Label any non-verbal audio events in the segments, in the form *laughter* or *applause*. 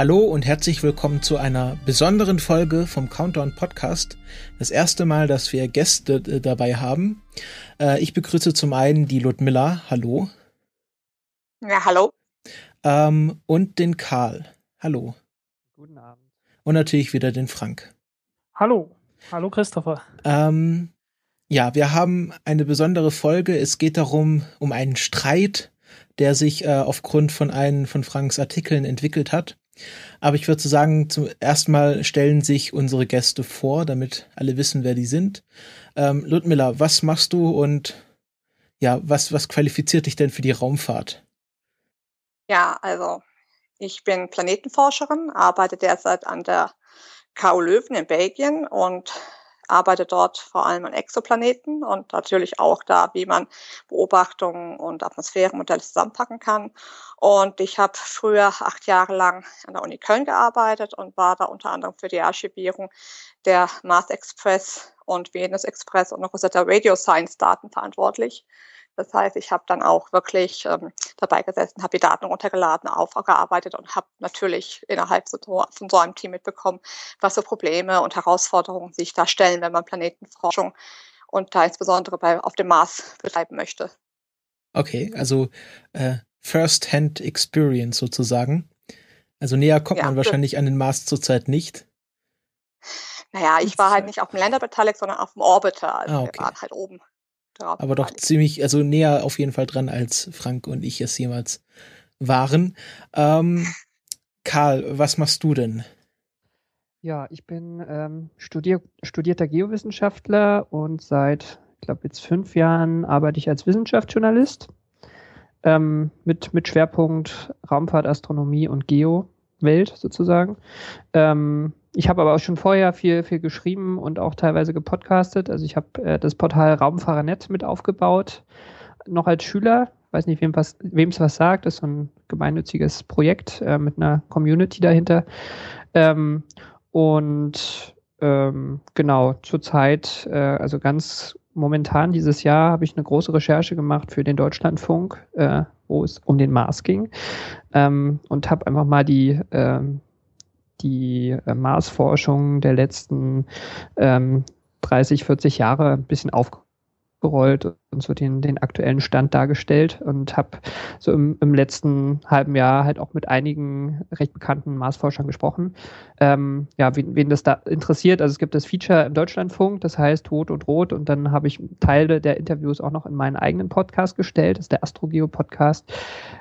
Hallo und herzlich willkommen zu einer besonderen Folge vom Countdown Podcast. Das erste Mal, dass wir Gäste äh, dabei haben. Äh, ich begrüße zum einen die Ludmilla. Hallo. Ja, hallo. Ähm, und den Karl. Hallo. Guten Abend. Und natürlich wieder den Frank. Hallo. Hallo Christopher. Ähm, ja, wir haben eine besondere Folge. Es geht darum, um einen Streit, der sich äh, aufgrund von einem von Franks Artikeln entwickelt hat. Aber ich würde sagen, zum ersten Mal stellen sich unsere Gäste vor, damit alle wissen, wer die sind. Ähm, Ludmilla, was machst du und ja, was, was qualifiziert dich denn für die Raumfahrt? Ja, also ich bin Planetenforscherin, arbeite derzeit an der KU Löwen in Belgien und arbeite dort vor allem an Exoplaneten und natürlich auch da, wie man Beobachtungen und Atmosphärenmodelle zusammenpacken kann. Und ich habe früher acht Jahre lang an der Uni Köln gearbeitet und war da unter anderem für die Archivierung der Mars Express und Venus Express und Rosetta Radio Science Daten verantwortlich. Das heißt, ich habe dann auch wirklich ähm, dabei gesessen, habe die Daten runtergeladen, aufgearbeitet und habe natürlich innerhalb so, von so einem Team mitbekommen, was für Probleme und Herausforderungen sich da stellen, wenn man Planetenforschung und da insbesondere bei, auf dem Mars betreiben möchte. Okay, also äh, First-Hand Experience sozusagen. Also näher kommt ja, man wahrscheinlich an den Mars zurzeit nicht. Naja, ich war halt nicht auf dem Lander beteiligt, sondern auf dem Orbiter. Also ah, okay. wir waren halt oben. Aber doch ziemlich, also näher auf jeden Fall dran, als Frank und ich es jemals waren. Ähm, *laughs* Karl, was machst du denn? Ja, ich bin ähm, studier studierter Geowissenschaftler und seit, ich glaube, jetzt fünf Jahren arbeite ich als Wissenschaftsjournalist ähm, mit, mit Schwerpunkt Raumfahrt, Astronomie und Geo-Welt sozusagen. Ähm, ich habe aber auch schon vorher viel, viel geschrieben und auch teilweise gepodcastet. Also ich habe äh, das Portal Raumfahrernet mit aufgebaut, noch als Schüler. Weiß nicht, wem es was sagt. Das ist so ein gemeinnütziges Projekt äh, mit einer Community dahinter. Ähm, und ähm, genau, zurzeit, äh, also ganz momentan dieses Jahr, habe ich eine große Recherche gemacht für den Deutschlandfunk, äh, wo es um den Mars ging. Ähm, und habe einfach mal die ähm, die äh, Marsforschung der letzten ähm, 30, 40 Jahre ein bisschen aufgerollt und so den, den aktuellen Stand dargestellt und habe so im, im letzten halben Jahr halt auch mit einigen recht bekannten Marsforschern gesprochen. Ähm, ja, wen, wen das da interessiert, also es gibt das Feature im Deutschlandfunk, das heißt Tod und Rot und dann habe ich Teile der Interviews auch noch in meinen eigenen Podcast gestellt, das ist der Astrogeo-Podcast.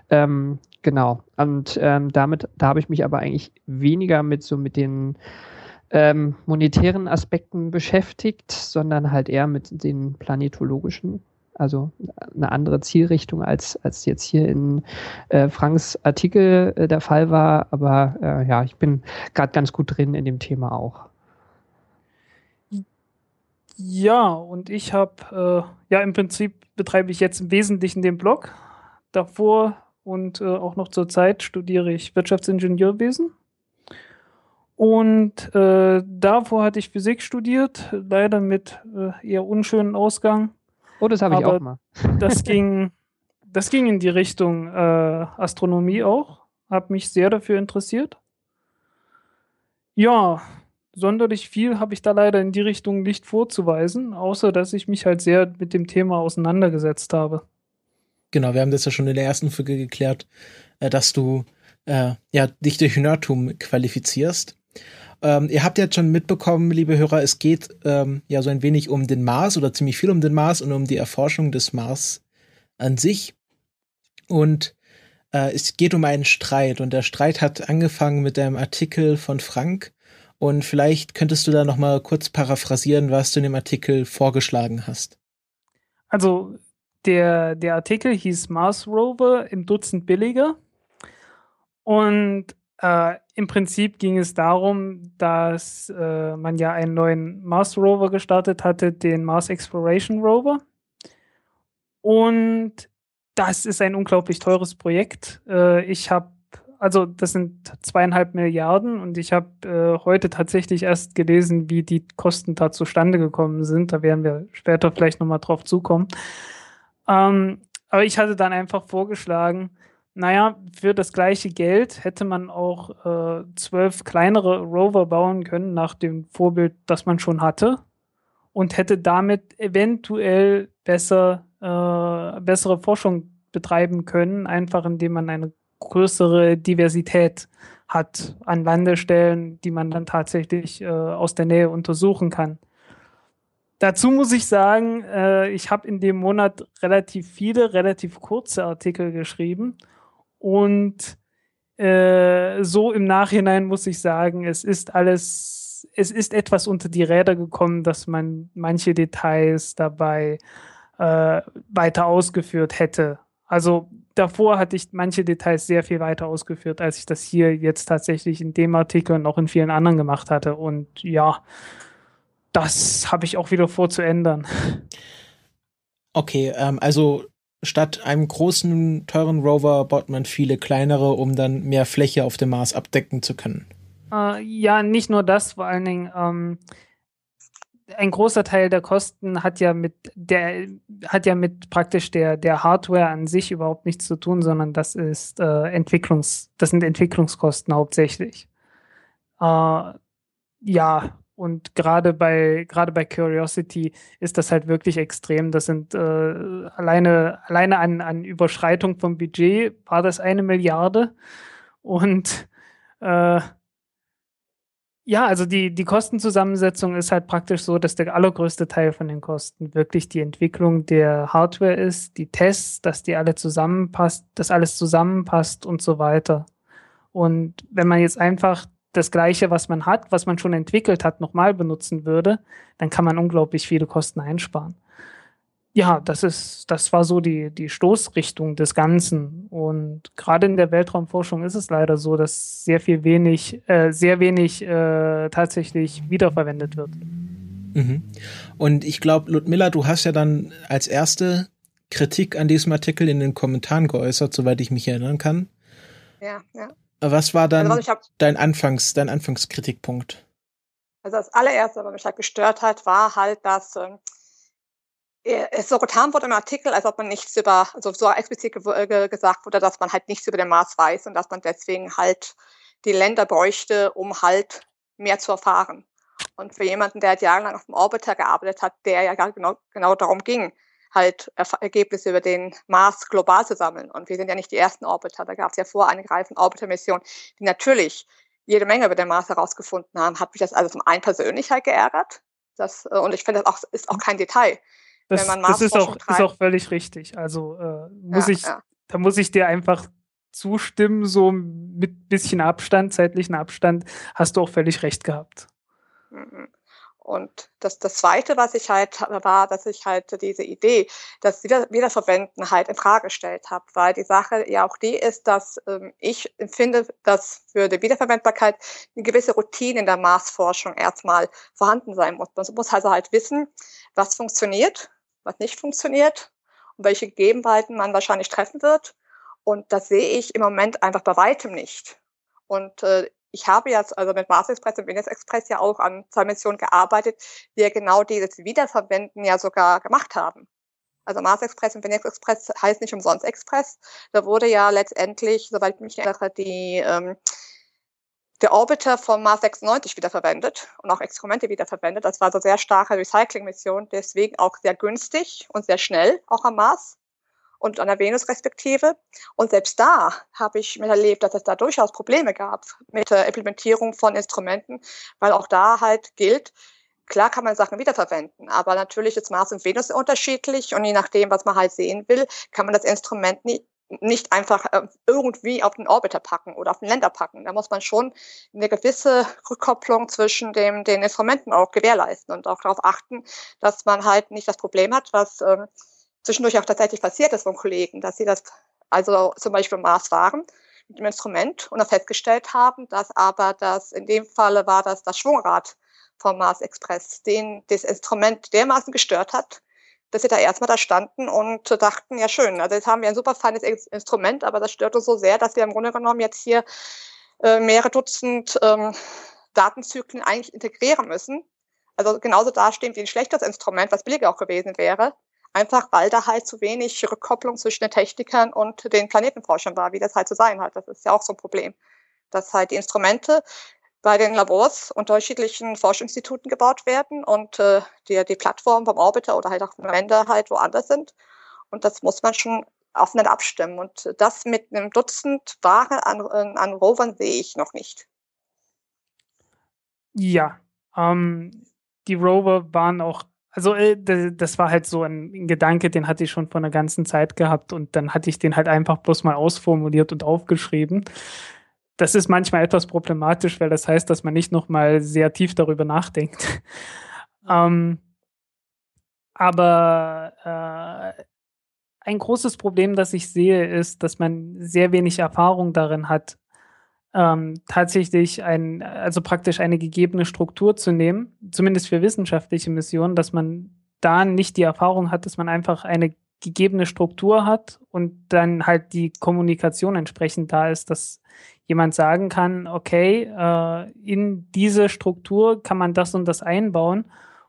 Ähm, Genau. Und ähm, damit, da habe ich mich aber eigentlich weniger mit so mit den ähm, monetären Aspekten beschäftigt, sondern halt eher mit den planetologischen. Also eine andere Zielrichtung als, als jetzt hier in äh, Franks Artikel äh, der Fall war. Aber äh, ja, ich bin gerade ganz gut drin in dem Thema auch. Ja, und ich habe, äh, ja, im Prinzip betreibe ich jetzt im Wesentlichen den Blog. Davor und äh, auch noch zur Zeit studiere ich Wirtschaftsingenieurwesen. Und äh, davor hatte ich Physik studiert, leider mit äh, eher unschönen Ausgang. Oh, das habe ich auch mal. *laughs* das ging, das ging in die Richtung äh, Astronomie auch. Habe mich sehr dafür interessiert. Ja, sonderlich viel habe ich da leider in die Richtung nicht vorzuweisen, außer dass ich mich halt sehr mit dem Thema auseinandergesetzt habe. Genau, wir haben das ja schon in der ersten Folge geklärt, äh, dass du äh, ja dich durch Nerdtum qualifizierst. Ähm, ihr habt jetzt schon mitbekommen, liebe Hörer, es geht ähm, ja so ein wenig um den Mars oder ziemlich viel um den Mars und um die Erforschung des Mars an sich. Und äh, es geht um einen Streit und der Streit hat angefangen mit einem Artikel von Frank. Und vielleicht könntest du da noch mal kurz paraphrasieren, was du in dem Artikel vorgeschlagen hast. Also der, der Artikel hieß Mars Rover im Dutzend billiger. Und Äh, Im Prinzip ging es darum, dass äh, man ja einen neuen Mars Rover gestartet hatte, den Mars Exploration Rover. Und das ist ein unglaublich teures Projekt. Äh, ich habe, also das sind zweieinhalb Milliarden und ich habe äh, heute tatsächlich erst gelesen, wie die Kosten da zustande gekommen sind. Da werden wir später vielleicht nochmal drauf zukommen. Ähm, aber ich hatte dann einfach vorgeschlagen, naja, für das gleiche Geld hätte man auch äh, zwölf kleinere Rover bauen können, nach dem Vorbild, das man schon hatte, und hätte damit eventuell besser, äh, bessere Forschung betreiben können, einfach indem man eine größere Diversität hat an Landestellen, die man dann tatsächlich äh, aus der Nähe untersuchen kann. Dazu muss ich sagen, äh, ich habe in dem Monat relativ viele, relativ kurze Artikel geschrieben und äh, so im Nachhinein muss ich sagen, es ist alles, es ist etwas unter die Räder gekommen, dass man manche Details dabei äh, weiter ausgeführt hätte. Also davor hatte ich manche Details sehr viel weiter ausgeführt, als ich das hier jetzt tatsächlich in dem Artikel und auch in vielen anderen gemacht hatte. Und ja, das habe ich auch wieder vor zu ändern. Okay, ähm, also statt einem großen, teuren Rover baut man viele kleinere, um dann mehr Fläche auf dem Mars abdecken zu können. Äh, ja, nicht nur das, vor allen Dingen, ähm, ein großer Teil der Kosten hat ja mit der hat ja mit praktisch der der Hardware an sich überhaupt nichts zu tun, sondern das ist äh, Entwicklungs das sind Entwicklungskosten hauptsächlich. Äh, ja, und gerade bei, gerade bei Curiosity ist das halt wirklich extrem. Das sind äh, alleine, alleine an, an Überschreitung vom Budget war das eine Milliarde. Und äh, ja, also die, die Kostenzusammensetzung ist halt praktisch so, dass der allergrößte Teil von den Kosten wirklich die Entwicklung der Hardware ist, die Tests, dass die alle zusammenpasst, dass alles zusammenpasst und so weiter. Und wenn man jetzt einfach das Gleiche, was man hat, was man schon entwickelt hat, nochmal benutzen würde, dann kann man unglaublich viele Kosten einsparen. Ja, das ist, das war so die, die Stoßrichtung des Ganzen. Und gerade in der Weltraumforschung ist es leider so, dass sehr viel wenig, äh, sehr wenig äh, tatsächlich wiederverwendet wird. Mhm. Und ich glaube, Ludmilla, du hast ja dann als erste Kritik an diesem Artikel in den Kommentaren geäußert, soweit ich mich erinnern kann. Ja, ja. Was war dann also dein Anfangs, dein Anfangskritikpunkt? Also das allererste, was mich halt gestört hat, war halt, dass ähm, es so getan wurde im Artikel, als ob man nichts über, also so explizit ge gesagt wurde, dass man halt nichts über den Mars weiß und dass man deswegen halt die Länder bräuchte, um halt mehr zu erfahren. Und für jemanden, der halt jahrelang auf dem Orbiter gearbeitet hat, der ja genau, genau darum ging, halt Ergebnisse über den Mars global zu sammeln. Und wir sind ja nicht die ersten Orbiter. Da gab es ja vor eine Reihe von Orbiter-Missionen, die natürlich jede Menge über den Mars herausgefunden haben. Hat mich das also zum einen persönlich halt geärgert. Das, äh, und ich finde, das auch, ist auch kein Detail. Das, das ist, auch, ist auch völlig richtig. Also äh, muss ja, ich, ja. da muss ich dir einfach zustimmen, so mit bisschen Abstand, zeitlichen Abstand, hast du auch völlig recht gehabt. Mhm. Und das, das Zweite, was ich halt war, dass ich halt diese Idee, das Wieder Wiederverwenden halt in Frage gestellt habe, weil die Sache ja auch die ist, dass ähm, ich finde, dass für die Wiederverwendbarkeit eine gewisse Routine in der Maßforschung erstmal vorhanden sein muss. Man muss also halt wissen, was funktioniert, was nicht funktioniert und welche Gegebenheiten man wahrscheinlich treffen wird. Und das sehe ich im Moment einfach bei weitem nicht. Und äh, ich habe jetzt also mit Mars Express und Venus Express ja auch an zwei Missionen gearbeitet, die ja genau dieses Wiederverwenden ja sogar gemacht haben. Also Mars Express und Venus Express heißt nicht umsonst Express. Da wurde ja letztendlich, soweit ich mich erinnere, die, ähm, der Orbiter von Mars 96 wiederverwendet und auch Experimente wiederverwendet. Das war also sehr starke Recycling-Mission, deswegen auch sehr günstig und sehr schnell auch am Mars und an der Venus respektive. Und selbst da habe ich miterlebt, dass es da durchaus Probleme gab mit der Implementierung von Instrumenten, weil auch da halt gilt, klar kann man Sachen wiederverwenden, aber natürlich ist Mars und Venus unterschiedlich und je nachdem, was man halt sehen will, kann man das Instrument nie, nicht einfach äh, irgendwie auf den Orbiter packen oder auf den Länder packen. Da muss man schon eine gewisse Rückkopplung zwischen dem, den Instrumenten auch gewährleisten und auch darauf achten, dass man halt nicht das Problem hat, was ähm, zwischendurch auch tatsächlich passiert ist von Kollegen, dass sie das also zum Beispiel Mars waren, mit dem Instrument und dann festgestellt haben, dass aber das in dem Falle war das das Schwungrad vom Mars Express, den das Instrument dermaßen gestört hat, dass sie da erstmal da standen und dachten, ja schön, also jetzt haben wir ein super feines Instrument, aber das stört uns so sehr, dass wir im Grunde genommen jetzt hier äh, mehrere Dutzend ähm, Datenzyklen eigentlich integrieren müssen. Also genauso dastehen wie ein schlechtes Instrument, was billiger auch gewesen wäre. Einfach weil da halt zu wenig Rückkopplung zwischen den Technikern und den Planetenforschern war, wie das halt zu sein hat. Das ist ja auch so ein Problem. Dass halt die Instrumente bei den Labors unterschiedlichen Forschungsinstituten gebaut werden und äh, die, die Plattformen vom Orbiter oder halt auch vom Lander halt woanders sind. Und das muss man schon aufeinander abstimmen. Und das mit einem Dutzend Ware an, an Rovern sehe ich noch nicht. Ja, ähm, die Rover waren auch, also äh, das war halt so ein Gedanke, den hatte ich schon vor einer ganzen Zeit gehabt und dann hatte ich den halt einfach bloß mal ausformuliert und aufgeschrieben. Das ist manchmal etwas problematisch, weil das heißt, dass man nicht noch mal sehr tief darüber nachdenkt. ähm, aber äh, ein großes Problem, das ich sehe, ist, dass man sehr wenig Erfahrung darin hat, ähm, tatsächlich ein, also praktisch eine gegebene Struktur zu nehmen, zumindest für wissenschaftliche Missionen, dass man da nicht die Erfahrung hat, dass man einfach eine gegebene Struktur hat und dann halt die Kommunikation entsprechend da ist, dass jemand sagen kann, okay, äh, in diese Struktur kann man das und das einbauen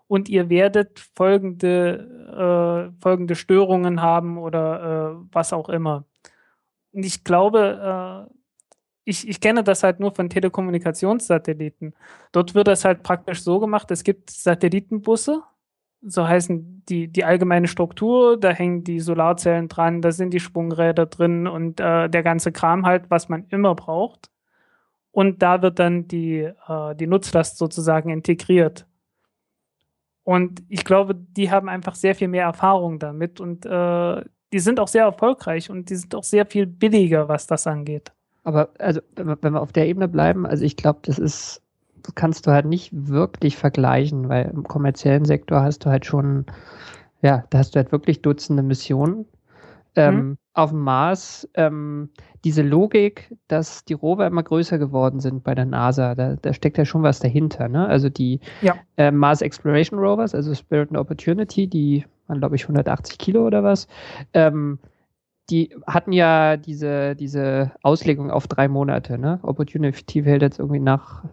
und ihr werdet folgende, äh, folgende Störungen haben oder äh, was auch immer. Und ich glaube, äh, ich, ich kenne das halt nur von Telekommunikationssatelliten. Dort wird das halt praktisch so gemacht, es gibt Satellitenbusse, so heißen die, die allgemeine Struktur, da hängen die Solarzellen dran, da sind die Schwungräder drin und äh, der ganze Kram halt, was man immer braucht. Und da wird dann die, äh, die Nutzlast sozusagen integriert. Und ich glaube, die haben einfach sehr viel mehr Erfahrung damit und äh, die sind auch sehr erfolgreich und die sind auch sehr viel billiger, was das angeht. Aber also, wenn wir auf der Ebene bleiben, also ich glaube, das ist kannst du halt nicht wirklich vergleichen, weil im kommerziellen Sektor hast du halt schon, ja, da hast du halt wirklich Dutzende Missionen. Ähm, mhm. Auf dem Mars, ähm, diese Logik, dass die Rover immer größer geworden sind bei der NASA, da, da steckt ja schon was dahinter. Ne? Also die ja. äh, Mars Exploration Rovers, also Spirit and Opportunity, die waren, glaube ich, 180 Kilo oder was, ähm, die hatten ja diese, diese Auslegung auf drei Monate. Ne? Opportunity hält jetzt irgendwie nach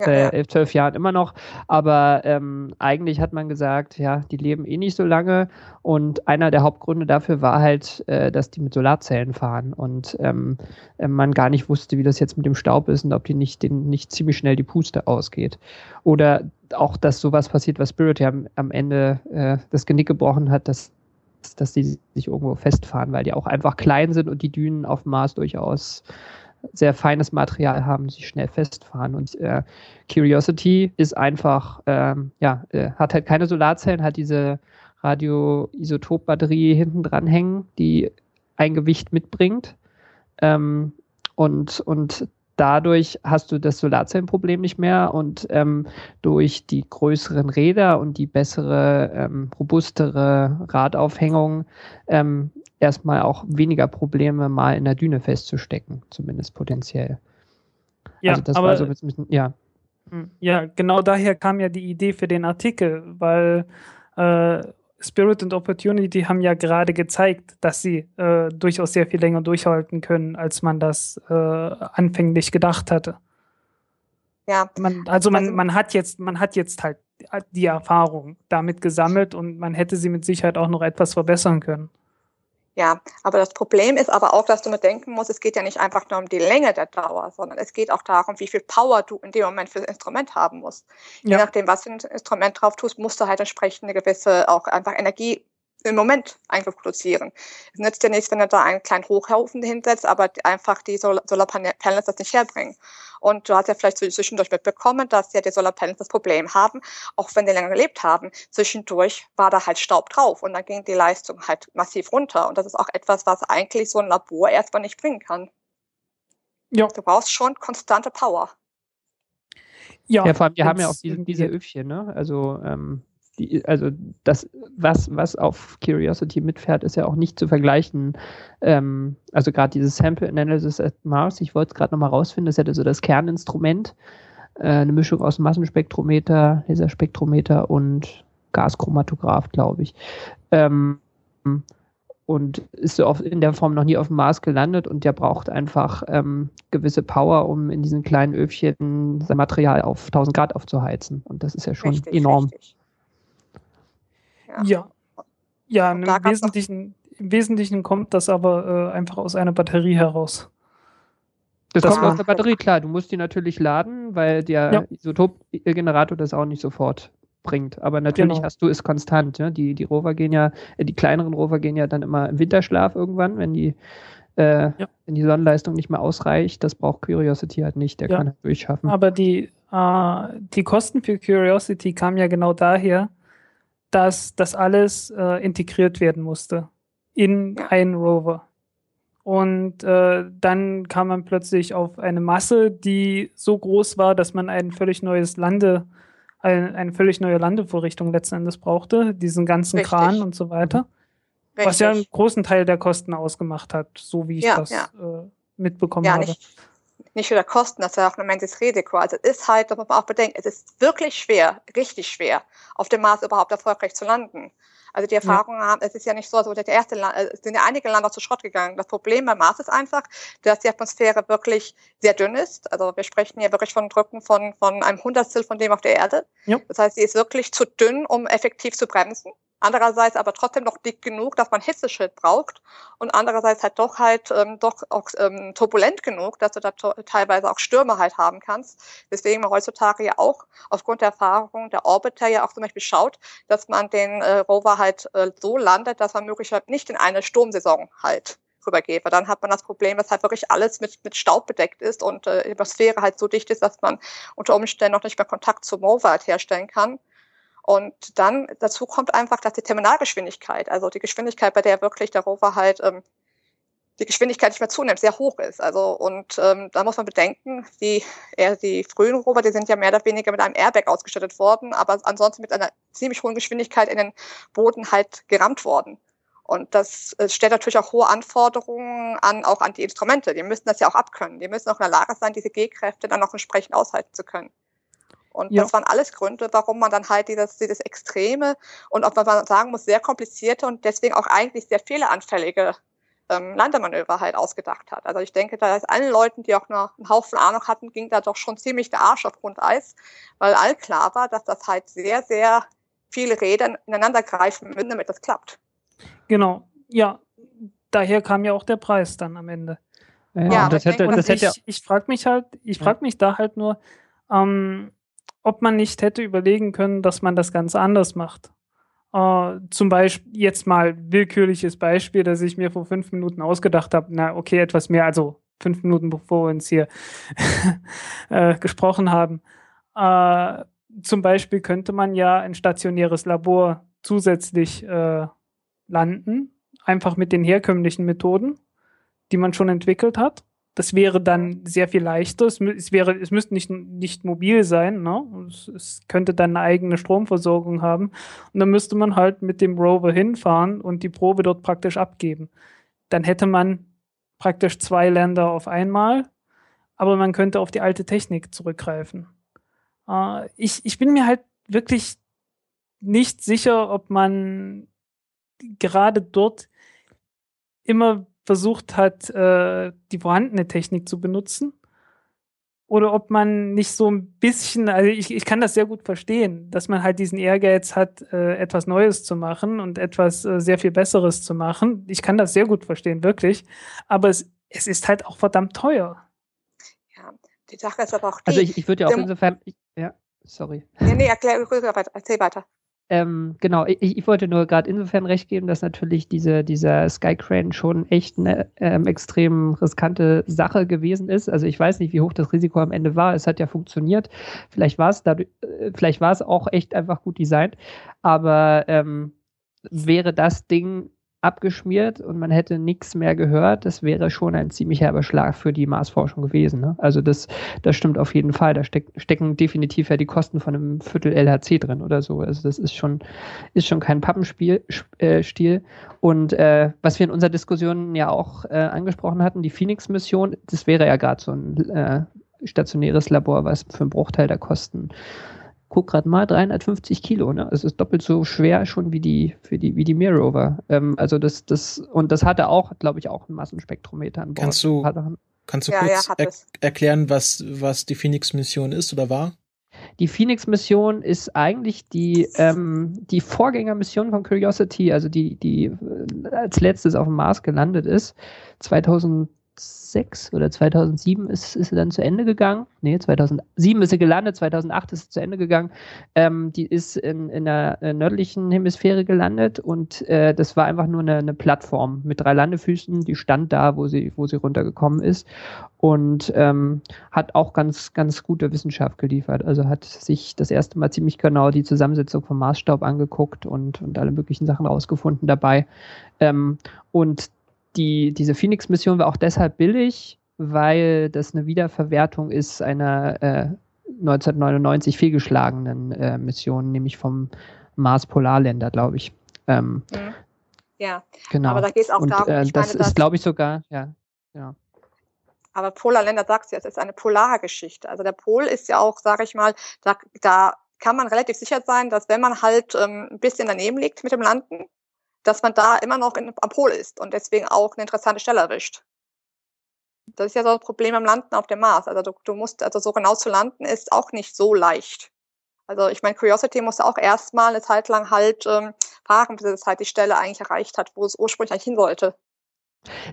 äh, elf, zwölf Jahren immer noch. Aber ähm, eigentlich hat man gesagt, ja, die leben eh nicht so lange. Und einer der Hauptgründe dafür war halt, äh, dass die mit Solarzellen fahren und ähm, äh, man gar nicht wusste, wie das jetzt mit dem Staub ist und ob die nicht, den, nicht ziemlich schnell die Puste ausgeht. Oder auch, dass sowas passiert, was Spirit ja am, am Ende äh, das Genick gebrochen hat, dass dass die sich irgendwo festfahren, weil die auch einfach klein sind und die Dünen auf dem Mars durchaus sehr feines Material haben, sich schnell festfahren. Und äh, Curiosity ist einfach, ähm, ja, äh, hat halt keine Solarzellen, hat diese Radioisotop-Batterie hinten dran hängen, die ein Gewicht mitbringt. Ähm, und, und dadurch hast du das Solarzellenproblem nicht mehr und ähm, durch die größeren Räder und die bessere, ähm, robustere Radaufhängung ähm, erstmal auch weniger Probleme, mal in der Düne festzustecken, zumindest potenziell. Ja, also das aber, war so ein bisschen, ja. Hm, ja, genau daher kam ja die Idee für den Artikel, weil äh, Spirit und Opportunity haben ja gerade gezeigt, dass sie äh, durchaus sehr viel länger durchhalten können, als man das äh, anfänglich gedacht hatte. Ja. Man, also man, also man hat jetzt, man hat jetzt halt die Erfahrung damit gesammelt und man hätte sie mit Sicherheit auch noch etwas verbessern können. Ja, aber das Problem ist aber auch, dass du mir denken musst, es geht ja nicht einfach nur um die Länge der Dauer, sondern es geht auch darum, wie viel Power du in dem Moment für das Instrument haben musst. Ja. Je nachdem, was du ein Instrument drauf tust, musst du halt entsprechend eine gewisse auch einfach Energie im Moment einfach produzieren. Es nützt ja nichts, wenn du da einen kleinen Hochhaufen hinsetzt, aber einfach die Sol Solarpanels das nicht herbringen. Und du hast ja vielleicht zwischendurch mitbekommen, dass ja die Solarpanels das Problem haben, auch wenn die länger gelebt haben. Zwischendurch war da halt Staub drauf und dann ging die Leistung halt massiv runter. Und das ist auch etwas, was eigentlich so ein Labor erstmal nicht bringen kann. Ja. Du brauchst schon konstante Power. Ja, ja vor allem, wir haben ja auch diese, diese Öfchen, ne? Also ähm, die, also das, was, was auf Curiosity mitfährt, ist ja auch nicht zu vergleichen. Ähm, also gerade dieses Sample Analysis at Mars, ich wollte es gerade nochmal rausfinden, das ist ja so das Kerninstrument, äh, eine Mischung aus Massenspektrometer, Laserspektrometer und Gaschromatograph, glaube ich. Ähm, und ist so auf, in der Form noch nie auf dem Mars gelandet und der braucht einfach ähm, gewisse Power, um in diesen kleinen Öfchen sein Material auf 1000 Grad aufzuheizen. Und das ist ja schon richtig, enorm. Richtig. Ja, ja, ja im, Wesentlichen, im Wesentlichen kommt das aber äh, einfach aus einer Batterie heraus. Das, das kommt aus der Batterie, klar. Du musst die natürlich laden, weil der ja. Isotopgenerator das auch nicht sofort bringt. Aber natürlich genau. hast du es konstant. Ja? Die, die Rover gehen ja, äh, die kleineren Rover gehen ja dann immer im Winterschlaf irgendwann, wenn die, äh, ja. wenn die Sonnenleistung nicht mehr ausreicht. Das braucht Curiosity halt nicht, der ja. kann halt durchschaffen. Aber die, äh, die Kosten für Curiosity kamen ja genau daher, dass das alles äh, integriert werden musste in einen Rover. Und äh, dann kam man plötzlich auf eine Masse, die so groß war, dass man ein völlig neues Lande, eine, eine völlig neue Landevorrichtung letzten Endes brauchte, diesen ganzen Richtig. Kran und so weiter. Richtig. Was ja einen großen Teil der Kosten ausgemacht hat, so wie ich ja, das ja. Äh, mitbekommen ja, habe. Nicht, nicht nur der Kosten, das ist ja auch ein immenses Risiko. Also es ist halt, das muss man auch bedenken, es ist wirklich schwer, richtig schwer, auf dem Mars überhaupt erfolgreich zu landen. Also die Erfahrungen ja. haben, es ist ja nicht so, als der erste Land, es sind ja einige Länder zu Schrott gegangen. Das Problem beim Mars ist einfach, dass die Atmosphäre wirklich sehr dünn ist. Also wir sprechen hier wirklich von Drücken von, von einem Hundertstel von dem auf der Erde. Ja. Das heißt, sie ist wirklich zu dünn, um effektiv zu bremsen. Andererseits aber trotzdem noch dick genug, dass man Hitzeschild braucht und andererseits halt doch halt ähm, doch auch ähm, turbulent genug, dass du da teilweise auch Stürme halt haben kannst. Deswegen man heutzutage ja auch aufgrund der Erfahrung der Orbiter ja auch zum Beispiel schaut, dass man den äh, Rover halt äh, so landet, dass man möglicherweise nicht in eine Sturmsaison halt rübergeht. Weil dann hat man das Problem, dass halt wirklich alles mit, mit Staub bedeckt ist und äh, die Atmosphäre halt so dicht ist, dass man unter Umständen noch nicht mehr Kontakt zum Rover halt herstellen kann. Und dann dazu kommt einfach, dass die Terminalgeschwindigkeit, also die Geschwindigkeit, bei der wirklich der Rover halt ähm, die Geschwindigkeit nicht mehr zunimmt, sehr hoch ist. Also und ähm, da muss man bedenken, die eher die frühen Rover, die sind ja mehr oder weniger mit einem Airbag ausgestattet worden, aber ansonsten mit einer ziemlich hohen Geschwindigkeit in den Boden halt gerammt worden. Und das äh, stellt natürlich auch hohe Anforderungen an, auch an die Instrumente. Die müssen das ja auch abkönnen. Die müssen auch in der Lage sein, diese G-Kräfte dann auch entsprechend aushalten zu können. Und ja. das waren alles Gründe, warum man dann halt dieses, dieses Extreme und auch, wenn man sagen muss, sehr komplizierte und deswegen auch eigentlich sehr fehleranfällige ähm, Landemanöver halt ausgedacht hat. Also ich denke, da ist allen Leuten, die auch noch einen Haufen Ahnung hatten, ging da doch schon ziemlich der Arsch auf Grundeis, weil all klar war, dass das halt sehr, sehr viele Räder ineinander greifen müssen, damit das klappt. Genau, ja. Daher kam ja auch der Preis dann am Ende. Ja, ja das hätte, das hätte ich, ich frage mich halt, ich frage mich da halt nur, ähm, ob man nicht hätte überlegen können, dass man das ganz anders macht. Uh, zum Beispiel jetzt mal willkürliches Beispiel, das ich mir vor fünf Minuten ausgedacht habe. Na, okay, etwas mehr, also fünf Minuten bevor wir uns hier *laughs* äh, gesprochen haben. Uh, zum Beispiel könnte man ja ein stationäres Labor zusätzlich äh, landen, einfach mit den herkömmlichen Methoden, die man schon entwickelt hat. Das wäre dann sehr viel leichter. Es, es wäre, es müsste nicht, nicht mobil sein, ne? Es, es, könnte dann eine eigene Stromversorgung haben. Und dann müsste man halt mit dem Rover hinfahren und die Probe dort praktisch abgeben. Dann hätte man praktisch zwei Länder auf einmal, aber man könnte auf die alte Technik zurückgreifen. Äh, ich, ich bin mir halt wirklich nicht sicher, ob man gerade dort immer versucht hat, äh, die vorhandene Technik zu benutzen. Oder ob man nicht so ein bisschen, also ich, ich kann das sehr gut verstehen, dass man halt diesen Ehrgeiz hat, äh, etwas Neues zu machen und etwas äh, sehr viel Besseres zu machen. Ich kann das sehr gut verstehen, wirklich. Aber es, es ist halt auch verdammt teuer. Ja, die Sache ist aber auch also die. Also ich, ich würde ja auch insofern, ich, ja, sorry. Nee, nee, erklär, erzähl weiter. Ähm, genau, ich, ich, wollte nur gerade insofern recht geben, dass natürlich diese, dieser Skycrane schon echt eine ähm, extrem riskante Sache gewesen ist. Also ich weiß nicht, wie hoch das Risiko am Ende war. Es hat ja funktioniert. Vielleicht war es dadurch, äh, vielleicht war es auch echt einfach gut designt. Aber ähm, wäre das Ding abgeschmiert und man hätte nichts mehr gehört, das wäre schon ein ziemlich herber Schlag für die Marsforschung gewesen. Ne? Also das, das stimmt auf jeden Fall. Da steck, stecken definitiv ja die Kosten von einem Viertel LHC drin oder so. Also das ist schon, ist schon kein Pappenspiel äh. Und äh, was wir in unserer Diskussion ja auch äh, angesprochen hatten, die Phoenix-Mission, das wäre ja gerade so ein äh, stationäres Labor, was für einen Bruchteil der Kosten guck gerade mal, 350 Kilo, ne? Es ist doppelt so schwer schon wie die, für die, wie die Mir Rover. Ähm, also das, das, und das hatte auch, glaube ich, auch ein Massenspektrometer an Bord. Kannst du, kannst du ja, kurz ja, er erklären, was, was die Phoenix-Mission ist oder war? Die Phoenix-Mission ist eigentlich die, ähm, die Vorgängermission von Curiosity, also die, die äh, als letztes auf dem Mars gelandet ist. 2000 2006 oder 2007 ist, ist sie dann zu Ende gegangen. Nee, 2007 ist sie gelandet, 2008 ist sie zu Ende gegangen. Ähm, die ist in, in der äh, nördlichen Hemisphäre gelandet und äh, das war einfach nur eine, eine, Plattform mit drei Landefüßen, die stand da, wo sie, wo sie runtergekommen ist und ähm, hat auch ganz, ganz gute Wissenschaft geliefert. Also hat sich das erste Mal ziemlich genau die Zusammensetzung vom Maßstab angeguckt und, und alle möglichen Sachen rausgefunden dabei. Ähm, und die, diese Phoenix-Mission war auch deshalb billig, weil das eine Wiederverwertung ist einer äh, 1999 fehlgeschlagenen äh, Mission, nämlich vom Mars Polarländer, glaube ich. Ähm, mhm. Ja, genau. aber da geht es auch Und, darum. Äh, das meine, ist, glaube ich, sogar, ja, ja. Aber Polarländer, sagst du, es ist eine Polargeschichte. Also der Pol ist ja auch, sage ich mal, da, da kann man relativ sicher sein, dass wenn man halt ähm, ein bisschen daneben liegt mit dem Landen, dass man da immer noch in, am Pol ist und deswegen auch eine interessante Stelle erwischt. Das ist ja so ein Problem am Landen auf dem Mars. Also du, du musst, also so genau zu landen ist auch nicht so leicht. Also ich meine, Curiosity musste auch erstmal eine Zeit lang halt ähm, fahren, bis es halt die Stelle eigentlich erreicht hat, wo es ursprünglich eigentlich hin sollte.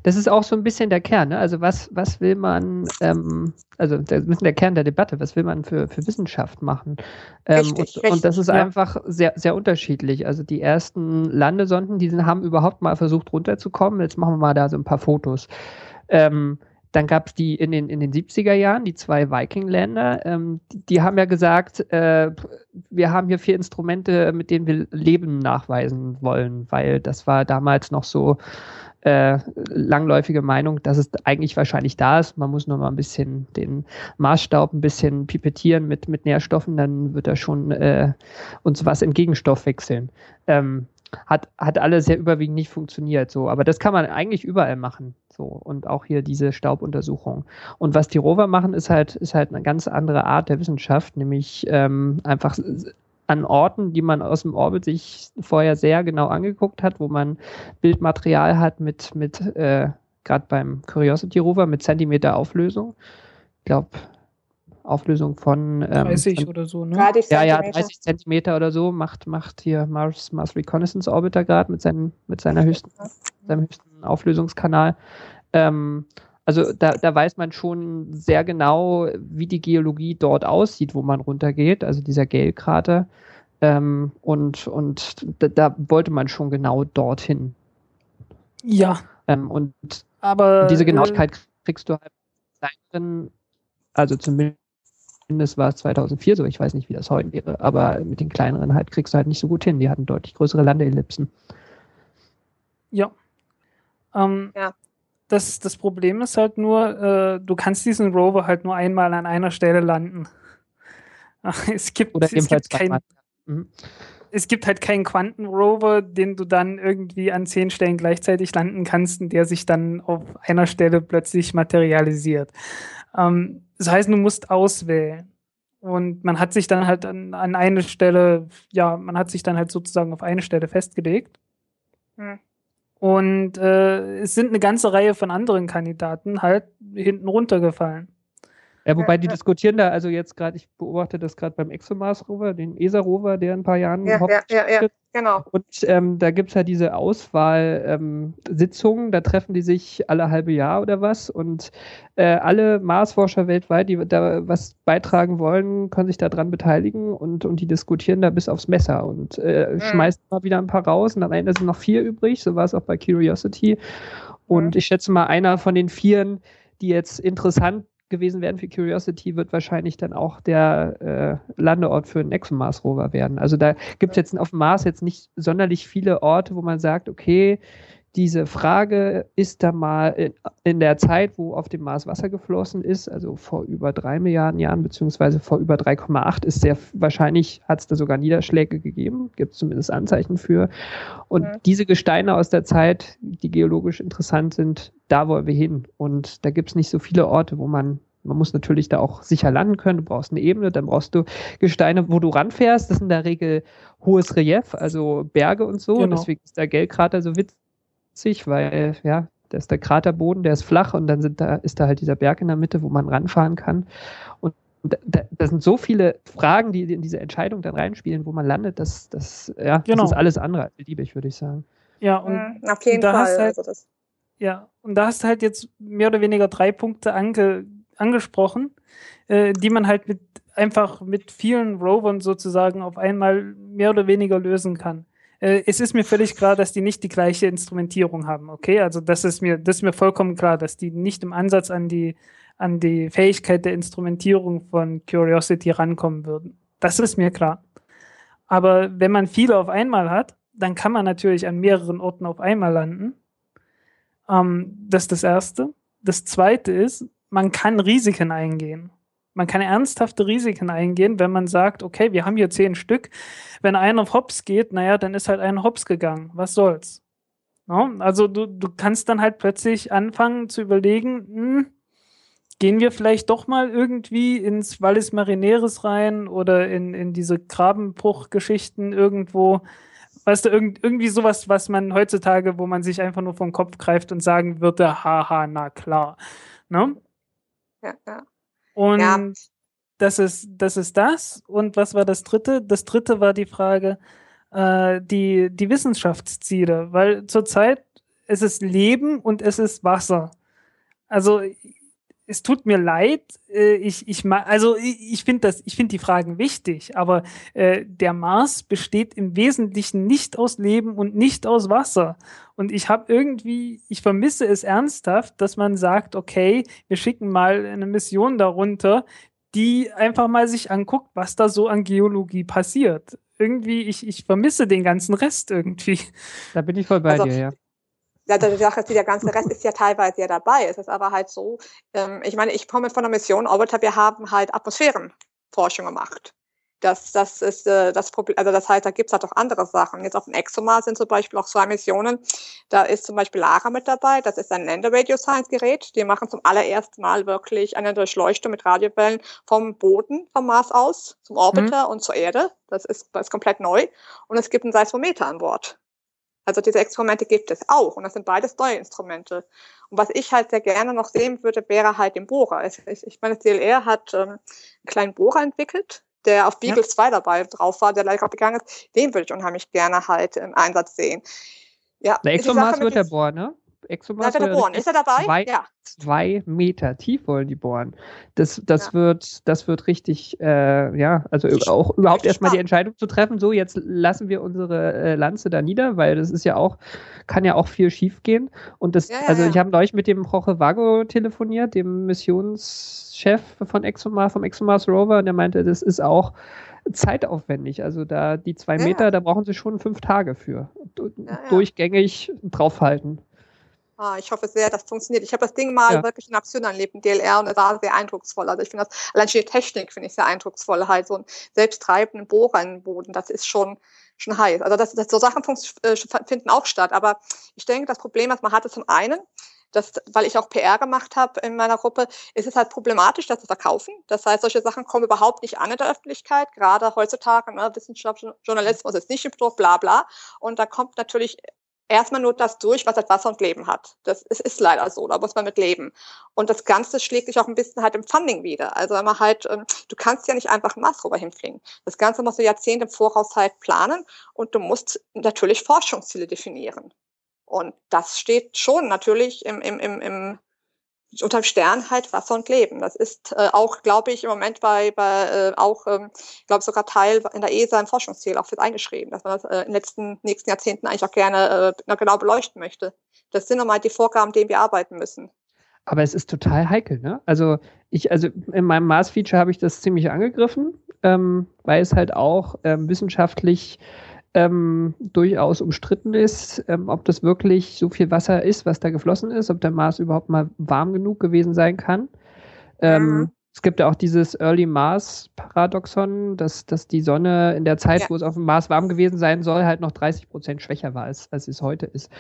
Das ist auch so ein bisschen der Kern. Ne? Also was, was will man, ähm, also das ist ein bisschen der Kern der Debatte, was will man für, für Wissenschaft machen? Ähm, richtig, und, richtig, und, das ist ja. einfach sehr, sehr unterschiedlich. Also die ersten Landesonden, die sind, haben überhaupt mal versucht runterzukommen. Jetzt machen wir mal da so ein paar Fotos. Ähm, dann gab es die in den, in den 70er Jahren, die zwei Viking-Länder, ähm, die, die, haben ja gesagt, äh, wir haben hier vier Instrumente, mit denen wir Leben nachweisen wollen, weil das war damals noch so äh, langläufige Meinung, dass es eigentlich wahrscheinlich da ist. Man muss nur mal ein bisschen den Maßstab ein bisschen pipettieren mit, mit Nährstoffen, dann wird er schon äh, uns was in Gegenstoff wechseln. Ähm, hat, hat alle sehr überwiegend nicht funktioniert, so. Aber das kann man eigentlich überall machen, so. Und auch hier diese Staubuntersuchung. Und was die Rover machen, ist halt, ist halt eine ganz andere Art der Wissenschaft, nämlich ähm, einfach an Orten, die man aus dem Orbit sich vorher sehr genau angeguckt hat, wo man Bildmaterial hat mit, mit äh, gerade beim Curiosity Rover mit Zentimeter Auflösung. Ich glaube, Auflösung von ähm, 30 von, oder so, ne? Ja, ja, 30 Zentimeter oder so macht, macht hier Mars, Mars Reconnaissance Orbiter gerade mit, seinen, mit seiner höchsten, seinem höchsten Auflösungskanal. Ähm, also da, da weiß man schon sehr genau, wie die Geologie dort aussieht, wo man runtergeht, also dieser Gale-Krater. Ähm, und und da, da, wollte man schon genau dorthin. Ja. Ähm, und aber diese Genauigkeit äh, kriegst du halt kleineren, also zumindest war es 2004 so, ich weiß nicht, wie das heute wäre, aber mit den kleineren halt kriegst du halt nicht so gut hin. Die hatten deutlich größere Landeellipsen. Ja. Ähm, ja das, das Problem ist halt nur, äh, du kannst diesen Rover halt nur einmal an einer Stelle landen. *laughs* Es gibt, Oder es gibt kein, mhm. es gibt halt keinen Quantenrover, den du dann irgendwie an zehn Stellen gleichzeitig landen kannst und der sich dann auf einer Stelle plötzlich materialisiert. Ähm, das heißt, du musst auswählen. Und man hat sich dann halt an, an eine Stelle, ja, man hat sich dann halt sozusagen auf eine Stelle festgelegt. Hm. Und äh, es sind eine ganze Reihe von anderen Kandidaten halt hinten runtergefallen. Ja, wobei die diskutieren da, also jetzt gerade, ich beobachte das gerade beim ExoMars-Rover, den ESA-Rover, der in ein paar Jahren ja, ja, ja, ja, genau. Und ähm, da gibt es ja diese Auswahlsitzungen, ähm, da treffen die sich alle halbe Jahr oder was und äh, alle Marsforscher weltweit, die da was beitragen wollen, können sich daran beteiligen und, und die diskutieren da bis aufs Messer und äh, mhm. schmeißen mal wieder ein paar raus und am Ende sind noch vier übrig, so war es auch bei Curiosity. Und mhm. ich schätze mal, einer von den Vieren, die jetzt interessant gewesen wären für Curiosity, wird wahrscheinlich dann auch der äh, Landeort für einen ExoMars-Rover werden. Also da gibt es jetzt auf dem Mars jetzt nicht sonderlich viele Orte, wo man sagt, okay, diese Frage, ist da mal in, in, der Zeit, wo auf dem Mars Wasser geflossen ist, also vor über drei Milliarden Jahren, beziehungsweise vor über 3,8, ist sehr wahrscheinlich, hat es da sogar Niederschläge gegeben, gibt es zumindest Anzeichen für. Und mhm. diese Gesteine aus der Zeit, die geologisch interessant sind, da wollen wir hin. Und da gibt es nicht so viele Orte, wo man man muss natürlich da auch sicher landen können. Du brauchst eine Ebene, dann brauchst du Gesteine, wo du ranfährst. Das ist in der Regel hohes Relief, also Berge und so. Genau. Deswegen ist der Gellkrater so witzig, weil ja, da ist der Kraterboden, der ist flach und dann sind da, ist da halt dieser Berg in der Mitte, wo man ranfahren kann. Und da, da sind so viele Fragen, die in diese Entscheidung dann reinspielen, wo man landet, dass das, ja, genau. das ist alles andere als beliebig, würde ich sagen. Ja, und mhm, auf jeden Fall. Halt, also ja, und da hast du halt jetzt mehr oder weniger drei Punkte ange, angesprochen, äh, die man halt mit einfach mit vielen Rovern sozusagen auf einmal mehr oder weniger lösen kann. Äh, es ist mir völlig klar, dass die nicht die gleiche Instrumentierung haben, okay? Also das ist mir, das ist mir vollkommen klar, dass die nicht im Ansatz an die, an die Fähigkeit der Instrumentierung von Curiosity rankommen würden. Das ist mir klar. Aber wenn man viele auf einmal hat, dann kann man natürlich an mehreren Orten auf einmal landen. Ähm, das ist das Erste. Das Zweite ist, man kann Risiken eingehen. Man kann ernsthafte Risiken eingehen, wenn man sagt, okay, wir haben hier zehn Stück. Wenn einer auf Hops geht, naja, dann ist halt ein Hops gegangen. Was soll's? No? Also du, du kannst dann halt plötzlich anfangen zu überlegen, hm, gehen wir vielleicht doch mal irgendwie ins Valles Marineris rein oder in, in diese Grabenbruchgeschichten irgendwo. Weißt du, irgend, irgendwie sowas, was man heutzutage, wo man sich einfach nur vom Kopf greift und sagen würde, haha, na klar. Ne? ja, ja. Und ja. das ist, das ist das. Und was war das dritte? Das dritte war die Frage, äh, die, die Wissenschaftsziele, weil zurzeit es ist Leben und es ist Wasser. Also es tut mir leid, äh, ich, ich, also ich finde das, ich finde die Fragen wichtig, aber äh, der Mars besteht im Wesentlichen nicht aus Leben und nicht aus Wasser. Und ich habe irgendwie, ich vermisse es ernsthaft, dass man sagt, okay, wir schicken mal eine Mission darunter, die einfach mal sich anguckt, was da so an Geologie passiert. Irgendwie, ich, ich vermisse den ganzen Rest irgendwie. Da bin ich voll bei also, dir, ja ja, die Sache ist, der ganze Rest ist ja teilweise ja dabei. Es ist aber halt so, ähm, ich meine, ich komme von der Mission Orbiter, wir haben halt Atmosphärenforschung gemacht. Das, das ist äh, das Problem, also das heißt, da gibt's halt auch andere Sachen. Jetzt auf dem ExoMars sind zum Beispiel auch zwei Missionen. Da ist zum Beispiel Lara mit dabei, das ist ein Lander Radio Science Gerät. Die machen zum allerersten Mal wirklich eine Durchleuchtung mit Radiowellen vom Boden, vom Mars aus, zum Orbiter mhm. und zur Erde. Das ist, das ist komplett neu. Und es gibt einen Seismometer an Bord. Also diese Instrumente gibt es auch und das sind beides neue Instrumente. Und was ich halt sehr gerne noch sehen würde, wäre halt den Bohrer. Ich, ich meine, das DLR hat ähm, einen kleinen Bohrer entwickelt, der auf Beagle ja. 2 dabei drauf war, der leider gegangen ist. Den würde ich unheimlich gerne halt im Einsatz sehen. Ja, der ExoMars wird der Bohrer, ne? ExoMars wird er bohren. Ist er dabei? Zwei, ja. Zwei Meter tief wollen die bohren. Das, das, ja. wird, das wird richtig, äh, ja, also ich, auch überhaupt erstmal die Entscheidung zu treffen, so jetzt lassen wir unsere äh, Lanze da nieder, weil das ist ja auch, kann ja auch viel schief gehen. Und das, ja, also ich habe neulich mit dem Jorge Vago telefoniert, dem Missionschef von ExoMars, vom ExoMars Rover, und der meinte, das ist auch zeitaufwendig. Also da die zwei Meter, da brauchen sie schon fünf Tage für. Durchgängig draufhalten. Ah, ich hoffe sehr, das funktioniert. Ich habe das Ding mal ja. wirklich in Aktion erlebt, im DLR, und es war sehr eindrucksvoll. Also ich finde das, allein schon die Technik finde ich sehr eindrucksvoll. Halt so ein selbsttreibenden Bohrer in den Boden, das ist schon, schon heiß. Also das, das so Sachen äh, finden auch statt. Aber ich denke, das Problem, was man hat, ist zum einen, dass, weil ich auch PR gemacht habe in meiner Gruppe, ist es halt problematisch, das zu verkaufen. Das heißt, solche Sachen kommen überhaupt nicht an in der Öffentlichkeit, gerade heutzutage, ne, Wissenschaft, Journalismus ist nicht im Druck, bla bla. Und da kommt natürlich erstmal nur das durch, was halt Wasser und Leben hat. Das ist, ist leider so, da muss man mit leben. Und das Ganze schlägt sich auch ein bisschen halt im Funding wieder. Also immer halt, ähm, du kannst ja nicht einfach einen Mars-Rover hinfliegen. Das Ganze musst du Jahrzehnte im Voraus halt planen und du musst natürlich Forschungsziele definieren. Und das steht schon natürlich im, im, im, im unterm Stern halt Wasser und Leben. Das ist äh, auch, glaube ich, im Moment bei, bei äh, auch, ähm, glaube sogar Teil in der ESA im Forschungsziel auch für eingeschrieben, dass man das äh, in den letzten nächsten Jahrzehnten eigentlich auch gerne äh, genau beleuchten möchte. Das sind nochmal die Vorgaben, denen wir arbeiten müssen. Aber es ist total heikel, ne? Also ich, also in meinem Mars-Feature habe ich das ziemlich angegriffen, ähm, weil es halt auch ähm, wissenschaftlich ähm, durchaus umstritten ist, ähm, ob das wirklich so viel Wasser ist, was da geflossen ist, ob der Mars überhaupt mal warm genug gewesen sein kann. Ähm, mhm. Es gibt ja auch dieses Early Mars Paradoxon, dass, dass die Sonne in der Zeit, ja. wo es auf dem Mars warm gewesen sein soll, halt noch 30 Prozent schwächer war, als, als es heute ist.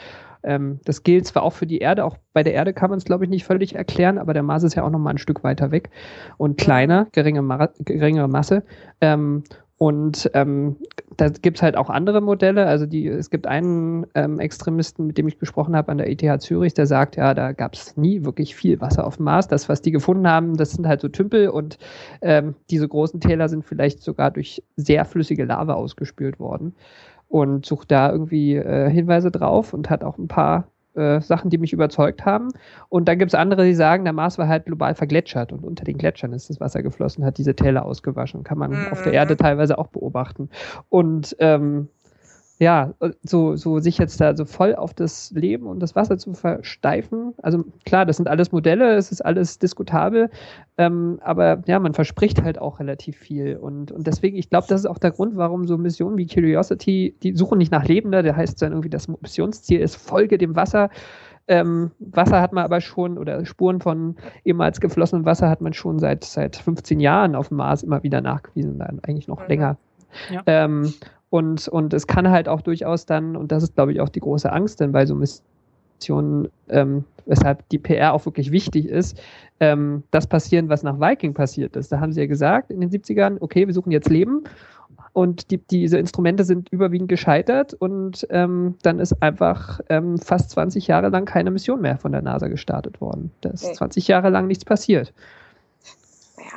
Ähm, das gilt zwar auch für die Erde, auch bei der Erde kann man es, glaube ich, nicht völlig erklären, aber der Mars ist ja auch noch mal ein Stück weiter weg und kleiner, geringe, Ma geringere Masse. Ähm, und ähm, da gibt es halt auch andere Modelle. Also die, es gibt einen ähm, Extremisten, mit dem ich gesprochen habe an der ETH Zürich, der sagt, ja, da gab es nie wirklich viel Wasser auf dem Mars. Das, was die gefunden haben, das sind halt so Tümpel und ähm, diese großen Täler sind vielleicht sogar durch sehr flüssige Lava ausgespült worden. Und sucht da irgendwie äh, Hinweise drauf und hat auch ein paar äh, Sachen, die mich überzeugt haben. Und dann gibt es andere, die sagen, der Mars war halt global vergletschert und unter den Gletschern ist das Wasser geflossen, hat diese Täler ausgewaschen. Kann man mhm. auf der Erde teilweise auch beobachten. Und ähm, ja, so, so sich jetzt da so voll auf das Leben und das Wasser zu versteifen. Also klar, das sind alles Modelle, es ist alles diskutabel, ähm, aber ja, man verspricht halt auch relativ viel. Und, und deswegen, ich glaube, das ist auch der Grund, warum so Missionen wie Curiosity, die suchen nicht nach Lebender, der heißt dann irgendwie, das Missionsziel ist Folge dem Wasser. Ähm, Wasser hat man aber schon, oder Spuren von ehemals geflossenem Wasser hat man schon seit, seit 15 Jahren auf dem Mars immer wieder nachgewiesen, dann eigentlich noch mhm. länger. Ja. Ähm, und, und es kann halt auch durchaus dann, und das ist, glaube ich, auch die große Angst denn bei so Missionen, ähm, weshalb die PR auch wirklich wichtig ist, ähm, das passieren, was nach Viking passiert ist. Da haben sie ja gesagt in den 70ern, okay, wir suchen jetzt Leben und die, diese Instrumente sind überwiegend gescheitert und ähm, dann ist einfach ähm, fast 20 Jahre lang keine Mission mehr von der NASA gestartet worden. Da ist okay. 20 Jahre lang nichts passiert.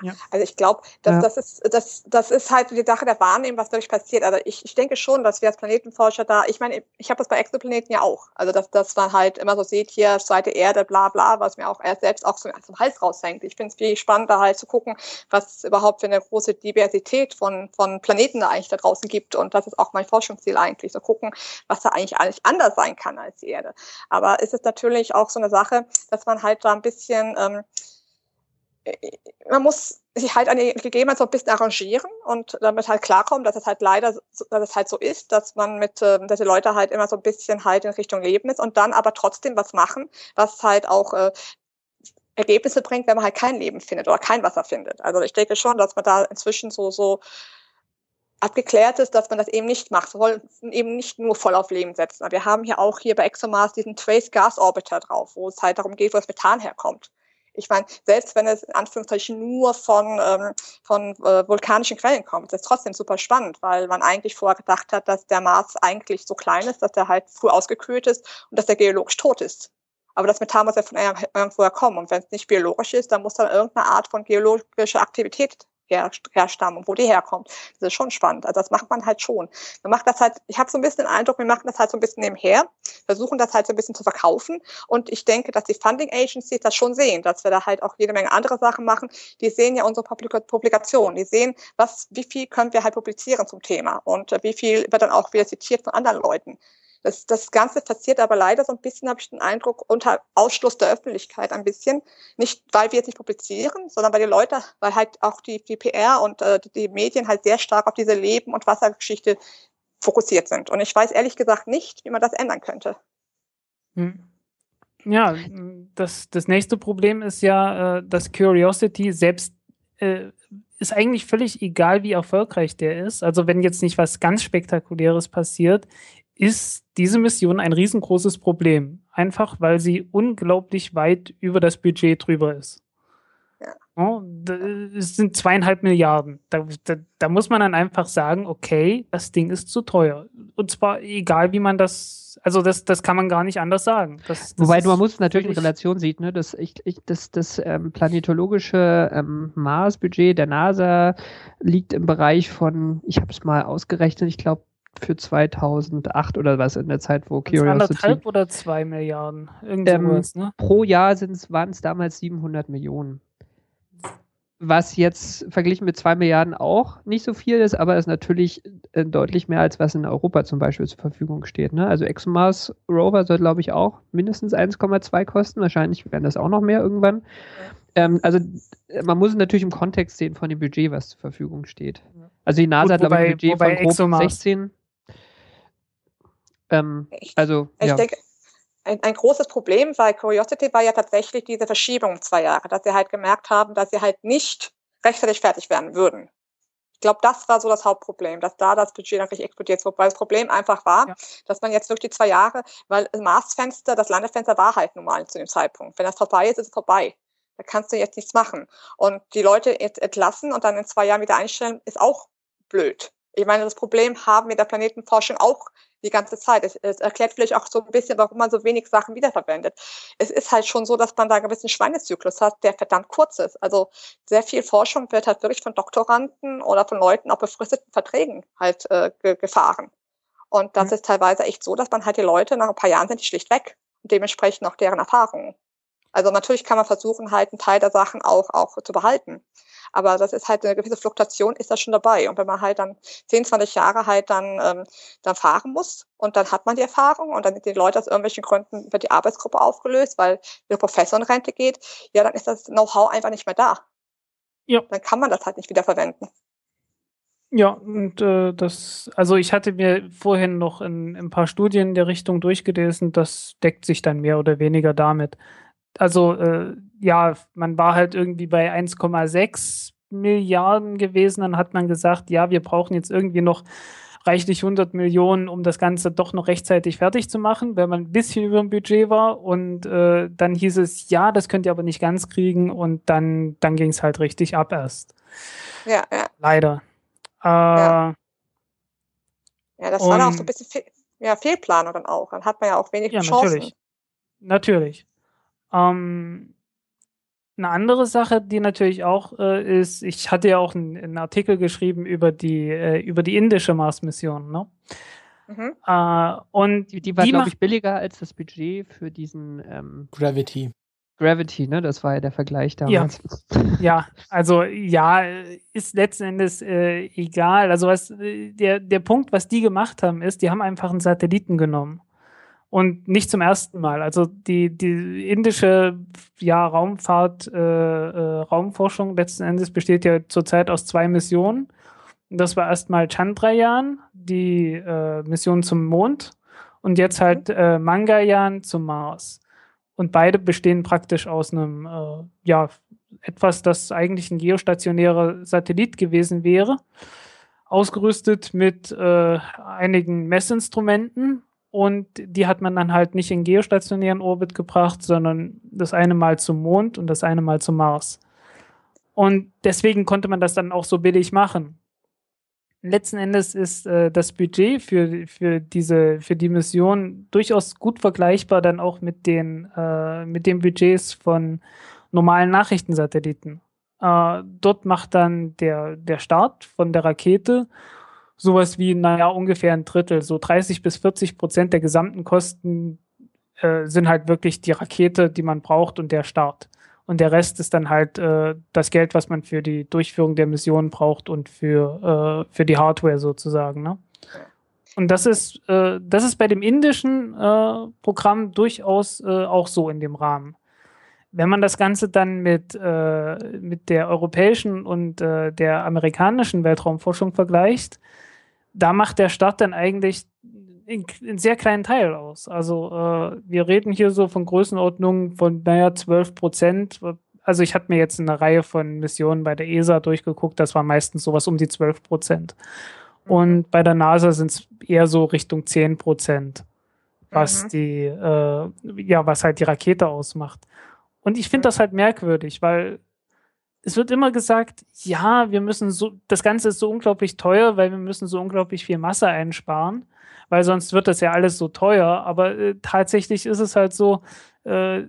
Ja. Also ich glaube, das, ja. das, ist, das, das ist halt die Sache der Wahrnehmung, was dadurch passiert. Also ich, ich denke schon, dass wir als Planetenforscher da, ich meine, ich habe das bei Exoplaneten ja auch. Also dass, dass man halt immer so sieht, hier zweite Erde, bla bla, was mir auch erst selbst auch so zum Hals raushängt. Ich finde es viel spannender halt zu gucken, was überhaupt für eine große Diversität von, von Planeten da eigentlich da draußen gibt. Und das ist auch mein Forschungsziel eigentlich, so gucken, was da eigentlich eigentlich anders sein kann als die Erde. Aber es ist natürlich auch so eine Sache, dass man halt da ein bisschen ähm, man muss sich halt an die Gegebenheiten so ein bisschen arrangieren und damit halt klarkommen, dass es halt leider, dass es halt so ist, dass man mit, ähm, dass die Leute halt immer so ein bisschen halt in Richtung Leben ist und dann aber trotzdem was machen, was halt auch äh, Ergebnisse bringt, wenn man halt kein Leben findet oder kein Wasser findet. Also ich denke schon, dass man da inzwischen so, so abgeklärt ist, dass man das eben nicht macht. Wir wollen eben nicht nur voll auf Leben setzen. Wir haben hier auch hier bei ExoMars diesen Trace Gas Orbiter drauf, wo es halt darum geht, wo das Methan herkommt. Ich meine, selbst wenn es in Anführungszeichen nur von, ähm, von äh, vulkanischen Quellen kommt, ist trotzdem super spannend, weil man eigentlich vorher gedacht hat, dass der Mars eigentlich so klein ist, dass er halt früh ausgekühlt ist und dass er geologisch tot ist. Aber das Methan muss ja von irgendwoher kommen. Und wenn es nicht biologisch ist, dann muss dann irgendeine Art von geologischer Aktivität her, herstammen wo die herkommt. Das ist schon spannend. Also das macht man halt schon. Man macht das halt, ich habe so ein bisschen den Eindruck, wir machen das halt so ein bisschen nebenher, versuchen das halt so ein bisschen zu verkaufen. Und ich denke, dass die Funding Agencies das schon sehen, dass wir da halt auch jede Menge andere Sachen machen. Die sehen ja unsere Publikationen. Die sehen, was, wie viel können wir halt publizieren zum Thema und wie viel wird dann auch wieder zitiert von anderen Leuten. Das, das Ganze passiert aber leider so ein bisschen, habe ich den Eindruck, unter Ausschluss der Öffentlichkeit ein bisschen. Nicht, weil wir jetzt nicht publizieren, sondern weil die Leute, weil halt auch die, die PR und äh, die Medien halt sehr stark auf diese Leben- und Wassergeschichte fokussiert sind. Und ich weiß ehrlich gesagt nicht, wie man das ändern könnte. Hm. Ja, das, das nächste Problem ist ja, äh, dass Curiosity selbst äh, ist eigentlich völlig egal, wie erfolgreich der ist. Also wenn jetzt nicht was ganz Spektakuläres passiert, ist diese Mission ein riesengroßes Problem. Einfach weil sie unglaublich weit über das Budget drüber ist. Ja. es sind zweieinhalb Milliarden. Da, da, da, muss man dann einfach sagen, okay, das Ding ist zu teuer. Und zwar egal, wie man das, also das, das kann man gar nicht anders sagen. Das, das Wobei man muss natürlich in Relation sieht, ne, dass ich, ich, das, das ähm, planetologische ähm, Mars-Budget der NASA liegt im Bereich von, ich habe es mal ausgerechnet, ich glaube für 2008 oder was in der Zeit, wo Curiosity... Anderthalb oder zwei Milliarden? Irgend ähm, ne? Pro Jahr waren es damals 700 Millionen. Was jetzt verglichen mit zwei Milliarden auch nicht so viel ist, aber ist natürlich äh, deutlich mehr, als was in Europa zum Beispiel zur Verfügung steht. Ne? Also ExoMars Rover soll, glaube ich, auch mindestens 1,2 kosten. Wahrscheinlich werden das auch noch mehr irgendwann. Ähm, also man muss es natürlich im Kontext sehen von dem Budget, was zur Verfügung steht. Also die NASA Gut, hat, glaube ich, ein Budget von grob ExoMars, 16. Ähm, ich, also, ich ja. denke, ein, ein, großes Problem bei Curiosity war ja tatsächlich diese Verschiebung um zwei Jahre, dass sie halt gemerkt haben, dass sie halt nicht rechtzeitig fertig werden würden. Ich glaube, das war so das Hauptproblem, dass da das Budget natürlich explodiert ist. Wobei das Problem einfach war, ja. dass man jetzt durch die zwei Jahre, weil das Marsfenster, das Landefenster war halt normal zu dem Zeitpunkt. Wenn das vorbei ist, ist es vorbei. Da kannst du jetzt nichts machen. Und die Leute jetzt entlassen und dann in zwei Jahren wieder einstellen, ist auch blöd. Ich meine, das Problem haben wir der Planetenforschung auch die ganze Zeit. Es, es, erklärt vielleicht auch so ein bisschen, warum man so wenig Sachen wiederverwendet. Es ist halt schon so, dass man da einen gewissen Schweinezyklus hat, der verdammt kurz ist. Also sehr viel Forschung wird halt wirklich von Doktoranden oder von Leuten auf befristeten Verträgen halt äh, ge gefahren. Und das mhm. ist teilweise echt so, dass man halt die Leute nach ein paar Jahren sind die schlicht weg. Und dementsprechend auch deren Erfahrungen. Also natürlich kann man versuchen, halt einen Teil der Sachen auch, auch zu behalten. Aber das ist halt eine gewisse Fluktuation ist da schon dabei. Und wenn man halt dann 10, 20 Jahre halt dann, ähm, dann fahren muss und dann hat man die Erfahrung und dann sind die Leute aus irgendwelchen Gründen über die Arbeitsgruppe aufgelöst, weil der Professor in Rente geht, ja, dann ist das Know-how einfach nicht mehr da. Ja. Dann kann man das halt nicht wieder verwenden. Ja, und äh, das, also ich hatte mir vorhin noch in, in, ein paar Studien in der Richtung durchgelesen, das deckt sich dann mehr oder weniger damit also äh, ja, man war halt irgendwie bei 1,6 Milliarden gewesen. Dann hat man gesagt, ja, wir brauchen jetzt irgendwie noch reichlich 100 Millionen, um das Ganze doch noch rechtzeitig fertig zu machen, weil man ein bisschen über dem Budget war. Und äh, dann hieß es, ja, das könnt ihr aber nicht ganz kriegen. Und dann, dann ging es halt richtig ab erst. Ja, ja. Leider. Äh, ja. ja, das war dann auch so ein bisschen Fe ja, Fehlplanung dann auch. Dann hat man ja auch wenig ja, Chancen. Natürlich. Natürlich. Ähm, eine andere Sache, die natürlich auch äh, ist, ich hatte ja auch einen, einen Artikel geschrieben über die, äh, über die indische Mars-Mission, ne? Mhm. Äh, und die, die war, glaube ich, billiger als das Budget für diesen ähm, Gravity. Gravity, ne? Das war ja der Vergleich damals. Ja, *laughs* ja also ja, ist letzten Endes äh, egal. Also was äh, der, der Punkt, was die gemacht haben, ist, die haben einfach einen Satelliten genommen und nicht zum ersten Mal. Also die, die indische ja, Raumfahrt, äh, äh, Raumforschung letzten Endes besteht ja zurzeit aus zwei Missionen. Das war erstmal Chandrayaan, die äh, Mission zum Mond, und jetzt halt äh, Mangayan zum Mars. Und beide bestehen praktisch aus einem, äh, ja, etwas, das eigentlich ein geostationärer Satellit gewesen wäre, ausgerüstet mit äh, einigen Messinstrumenten und die hat man dann halt nicht in geostationären Orbit gebracht, sondern das eine Mal zum Mond und das eine Mal zum Mars. Und deswegen konnte man das dann auch so billig machen. Letzten Endes ist äh, das Budget für, für, diese, für die Mission durchaus gut vergleichbar dann auch mit den, äh, mit den Budgets von normalen Nachrichtensatelliten. Äh, dort macht dann der, der Start von der Rakete sowas wie, naja, ungefähr ein Drittel, so 30 bis 40 Prozent der gesamten Kosten äh, sind halt wirklich die Rakete, die man braucht und der Start. Und der Rest ist dann halt äh, das Geld, was man für die Durchführung der Mission braucht und für, äh, für die Hardware sozusagen. Ne? Und das ist, äh, das ist bei dem indischen äh, Programm durchaus äh, auch so in dem Rahmen. Wenn man das Ganze dann mit, mit der europäischen und der amerikanischen Weltraumforschung vergleicht, da macht der Start dann eigentlich einen sehr kleinen Teil aus. Also äh, wir reden hier so von Größenordnungen von, naja, 12 Prozent. Also ich hatte mir jetzt eine Reihe von Missionen bei der ESA durchgeguckt, das war meistens sowas um die 12 Prozent. Mhm. Und bei der NASA sind es eher so Richtung 10 Prozent, was mhm. die, äh, ja, was halt die Rakete ausmacht. Und ich finde das halt merkwürdig, weil es wird immer gesagt, ja, wir müssen so, das Ganze ist so unglaublich teuer, weil wir müssen so unglaublich viel Masse einsparen, weil sonst wird das ja alles so teuer. Aber äh, tatsächlich ist es halt so, äh,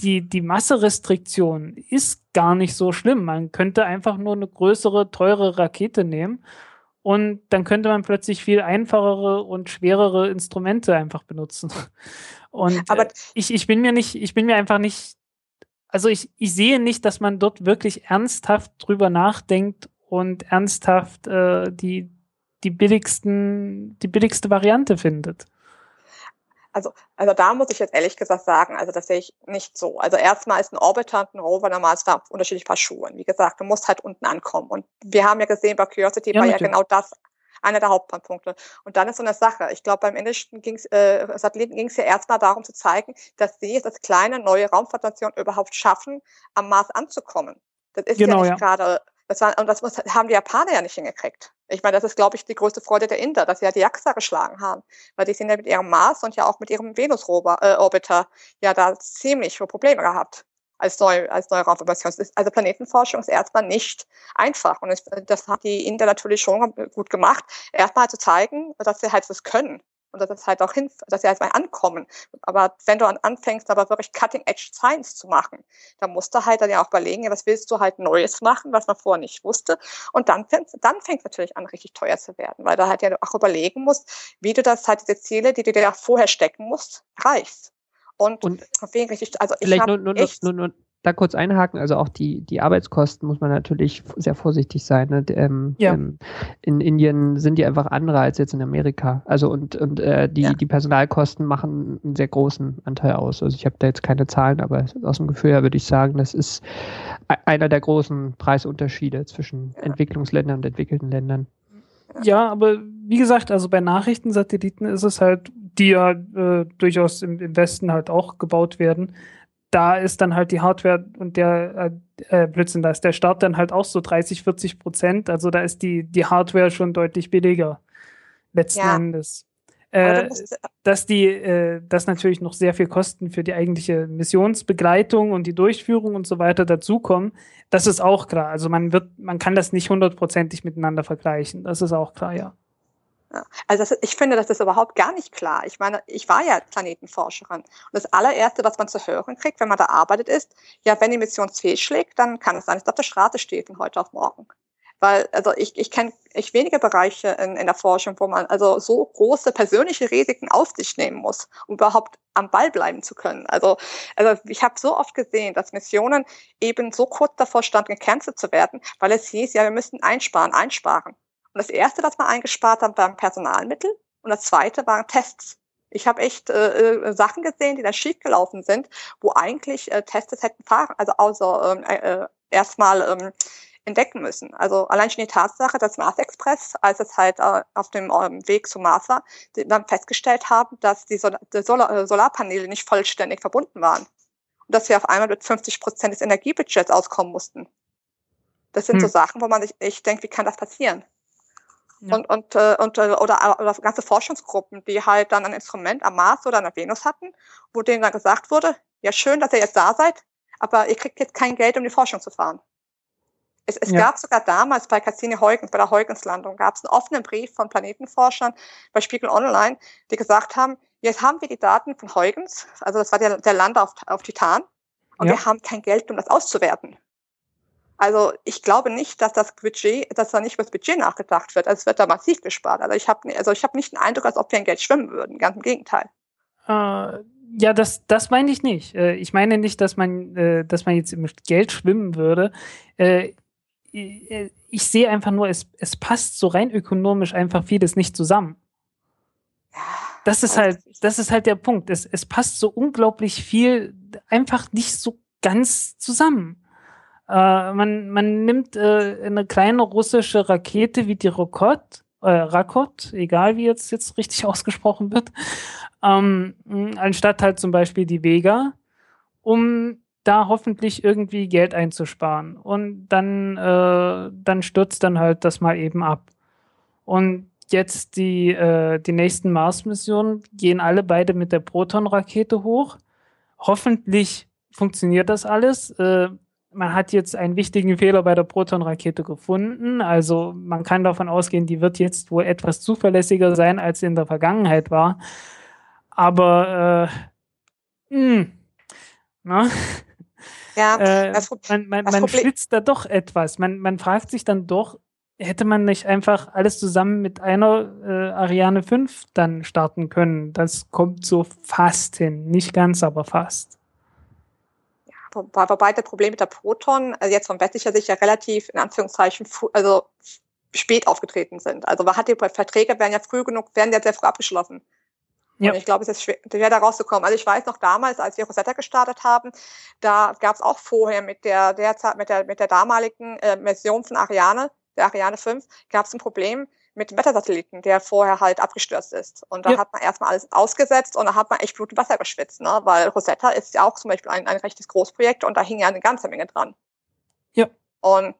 die, die Masserestriktion ist gar nicht so schlimm. Man könnte einfach nur eine größere, teure Rakete nehmen und dann könnte man plötzlich viel einfachere und schwerere Instrumente einfach benutzen. *laughs* Und Aber äh, ich, ich bin mir nicht, ich bin mir einfach nicht also ich, ich sehe nicht, dass man dort wirklich ernsthaft drüber nachdenkt und ernsthaft äh, die, die billigsten, die billigste Variante findet. Also, also da muss ich jetzt ehrlich gesagt sagen, also das sehe ich nicht so. Also erstmal ist ein Orbiter und ein Rover normal zwei unterschiedliche Paar Schuhe. Wie gesagt, du musst halt unten ankommen. Und wir haben ja gesehen, bei Curiosity ja, war natürlich. ja genau das einer der Hauptpunkte. Und dann ist so eine Sache. Ich glaube, beim indischen ging's, äh, Satelliten ging es ja erstmal darum zu zeigen, dass sie es als kleine neue Raumfahrtstation überhaupt schaffen, am Mars anzukommen. Das ist genau, ja nicht ja. gerade, das war, und das muss, haben die Japaner ja nicht hingekriegt. Ich meine, das ist, glaube ich, die größte Freude der Inder, dass sie ja die JAXA geschlagen haben. Weil die sind ja mit ihrem Mars und ja auch mit ihrem Venus-Orbiter äh, ja da ziemlich Probleme gehabt als, neu, als neue Raumformation. Also Planetenforschung ist erstmal nicht einfach. Und es, das hat die Inder natürlich schon gut gemacht, erstmal zu zeigen, dass sie halt das können und dass es halt auch hin, dass sie halt mal ankommen. Aber wenn du anfängst, aber wirklich Cutting Edge Science zu machen, dann musst du halt dann ja auch überlegen, was willst du halt Neues machen, was man vorher nicht wusste. Und dann fängt dann fängt natürlich an, richtig teuer zu werden, weil du halt ja auch überlegen musst, wie du das halt diese Ziele, die du dir ja vorher stecken musst, erreichst. Und, und richtig, also ich vielleicht nur, nur, nur, nur, da kurz einhaken, also auch die, die Arbeitskosten muss man natürlich sehr vorsichtig sein. Ne? Ähm, ja. ähm, in Indien sind die einfach andere als jetzt in Amerika. Also und, und äh, die, ja. die Personalkosten machen einen sehr großen Anteil aus. Also ich habe da jetzt keine Zahlen, aber aus dem Gefühl her würde ich sagen, das ist e-, einer der großen Preisunterschiede zwischen ja. Entwicklungsländern und entwickelten Ländern. Ja, aber wie gesagt, also bei Nachrichtensatelliten ist es halt, die ja äh, durchaus im, im Westen halt auch gebaut werden, da ist dann halt die Hardware und der äh, äh, Blödsinn, da ist der Start dann halt auch so 30, 40 Prozent. Also da ist die, die Hardware schon deutlich billiger letzten ja. Endes. Äh, dass die, äh, dass natürlich noch sehr viel Kosten für die eigentliche Missionsbegleitung und die Durchführung und so weiter dazukommen, das ist auch klar. Also man wird, man kann das nicht hundertprozentig miteinander vergleichen. Das ist auch klar, ja. Also das, ich finde, das ist überhaupt gar nicht klar. Ich meine, ich war ja Planetenforscherin. Und das allererste, was man zu hören kriegt, wenn man da arbeitet, ist, ja, wenn die Mission fehlschlägt, dann kann es sein, dass es auf der Straße steht von heute auf morgen. Weil, also ich, ich kenne echt wenige Bereiche in, in der Forschung, wo man also so große persönliche Risiken auf sich nehmen muss, um überhaupt am Ball bleiben zu können. Also, also ich habe so oft gesehen, dass Missionen eben so kurz davor standen, gecancelt zu werden, weil es hieß, ja, wir müssten einsparen, einsparen. Und das erste, was wir eingespart haben, waren Personalmittel und das zweite waren Tests. Ich habe echt äh, äh, Sachen gesehen, die da schiefgelaufen sind, wo eigentlich äh, Tests hätten fahren, also außer ähm, äh, erstmal ähm, entdecken müssen. Also allein schon die Tatsache, dass Mars Express, als es halt äh, auf dem ähm, Weg zum Mars war, die dann festgestellt haben, dass die, Sol die Solar äh, Solarpaneele nicht vollständig verbunden waren. Und dass wir auf einmal mit 50 Prozent des Energiebudgets auskommen mussten. Das sind hm. so Sachen, wo man sich echt denkt, wie kann das passieren? Ja. Und, und, äh, und äh, oder, oder ganze Forschungsgruppen, die halt dann ein Instrument am Mars oder an der Venus hatten, wo denen dann gesagt wurde, ja schön, dass ihr jetzt da seid, aber ihr kriegt jetzt kein Geld, um die Forschung zu fahren. Es, es ja. gab sogar damals bei Cassini Huygens, bei der Huygens-Landung, gab es einen offenen Brief von Planetenforschern bei Spiegel Online, die gesagt haben, jetzt haben wir die Daten von Huygens, also das war der, der Lander auf, auf Titan, und ja. wir haben kein Geld, um das auszuwerten. Also ich glaube nicht, dass das Budget, dass da nicht über das Budget nachgedacht wird. Also es wird da massiv gespart. Also ich habe also ich habe nicht den Eindruck, als ob wir in Geld schwimmen würden. Ganz im Gegenteil. Äh, ja, das, das meine ich nicht. Äh, ich meine nicht, dass man, äh, dass man jetzt mit Geld schwimmen würde. Äh, ich sehe einfach nur, es, es passt so rein ökonomisch einfach vieles nicht zusammen. Das ist halt, das ist halt der Punkt. Es, es passt so unglaublich viel einfach nicht so ganz zusammen. Äh, man, man nimmt äh, eine kleine russische Rakete wie die Rokot, äh, Rakot, egal wie jetzt, jetzt richtig *laughs* ausgesprochen wird, ähm, anstatt halt zum Beispiel die Vega, um da hoffentlich irgendwie Geld einzusparen. Und dann, äh, dann stürzt dann halt das mal eben ab. Und jetzt die, äh, die nächsten Mars-Missionen gehen alle beide mit der Proton-Rakete hoch. Hoffentlich funktioniert das alles. Äh, man hat jetzt einen wichtigen Fehler bei der Proton-Rakete gefunden. Also man kann davon ausgehen, die wird jetzt wohl etwas zuverlässiger sein, als sie in der Vergangenheit war. Aber äh, mh, hm, na? Ja, *laughs* äh, man, man, man schlitzt da doch etwas. Man, man fragt sich dann doch, hätte man nicht einfach alles zusammen mit einer äh, Ariane 5 dann starten können? Das kommt so fast hin. Nicht ganz, aber fast wobei das Problem mit der Proton also jetzt von westlicher Sicht ja relativ in Anführungszeichen also spät aufgetreten sind. Also man hat die Verträge werden ja früh genug, werden ja sehr früh abgeschlossen. Ja. Und ich glaube, es ist schwer, schwer da rauszukommen. Also ich weiß noch damals, als wir Rosetta gestartet haben, da gab es auch vorher mit der, der mit der mit der damaligen äh, Version von Ariane, der Ariane 5, gab es ein Problem, mit dem Wettersatelliten, der vorher halt abgestürzt ist. Und da ja. hat man erstmal alles ausgesetzt und da hat man echt Blut und Wasser geschwitzt, ne? weil Rosetta ist ja auch zum Beispiel ein, ein rechtes Großprojekt und da hing ja eine ganze Menge dran. Ja. Und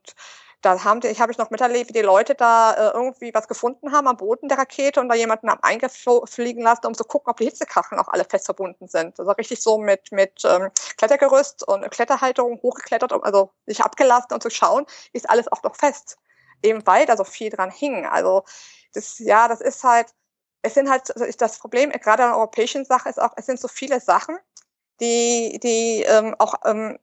da haben die, ich habe ich noch miterlebt, wie die Leute da äh, irgendwie was gefunden haben am Boden der Rakete und da jemanden haben eingefliegen lassen, um zu gucken, ob die Hitzekacheln auch alle fest verbunden sind. Also richtig so mit, mit ähm, Klettergerüst und Kletterhalterung hochgeklettert, also sich abgelassen und zu schauen, ist alles auch noch fest. Eben weil da so viel dran hing. Also das, ja, das ist halt, es sind halt, also das Problem, gerade an der europäischen Sache ist auch, es sind so viele Sachen, die, die ähm, auch ähm,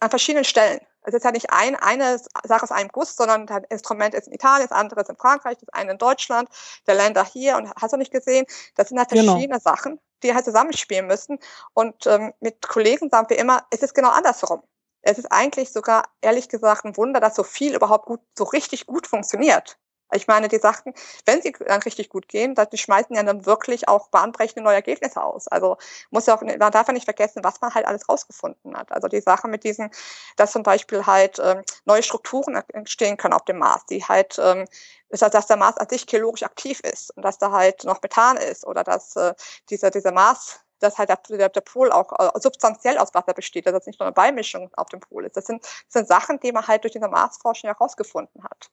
an verschiedenen Stellen es ist ja nicht ein, eine Sache ist ein Guss, sondern das Instrument ist in Italien, das andere ist in Frankreich, das eine in Deutschland, der Länder hier und hast du nicht gesehen, das sind halt genau. verschiedene genau. Sachen, die halt zusammenspielen müssen. Und ähm, mit Kollegen sagen wir immer, es ist genau andersherum. Es ist eigentlich sogar, ehrlich gesagt, ein Wunder, dass so viel überhaupt gut, so richtig gut funktioniert. Ich meine, die Sachen, wenn sie dann richtig gut gehen, dann, schmeißen ja dann wirklich auch bahnbrechende neue Ergebnisse aus. Also muss ja auch, man darf ja nicht vergessen, was man halt alles rausgefunden hat. Also die Sache mit diesen, dass zum Beispiel halt ähm, neue Strukturen entstehen können auf dem Mars, die halt, ähm, dass der Mars an sich geologisch aktiv ist und dass da halt noch Methan ist oder dass äh, dieser, dieser Mars dass halt der, der, Pol auch äh, substanziell aus Wasser besteht, dass es nicht nur eine Beimischung auf dem Pol ist. Das sind, das sind Sachen, die man halt durch diese Marsforschung herausgefunden hat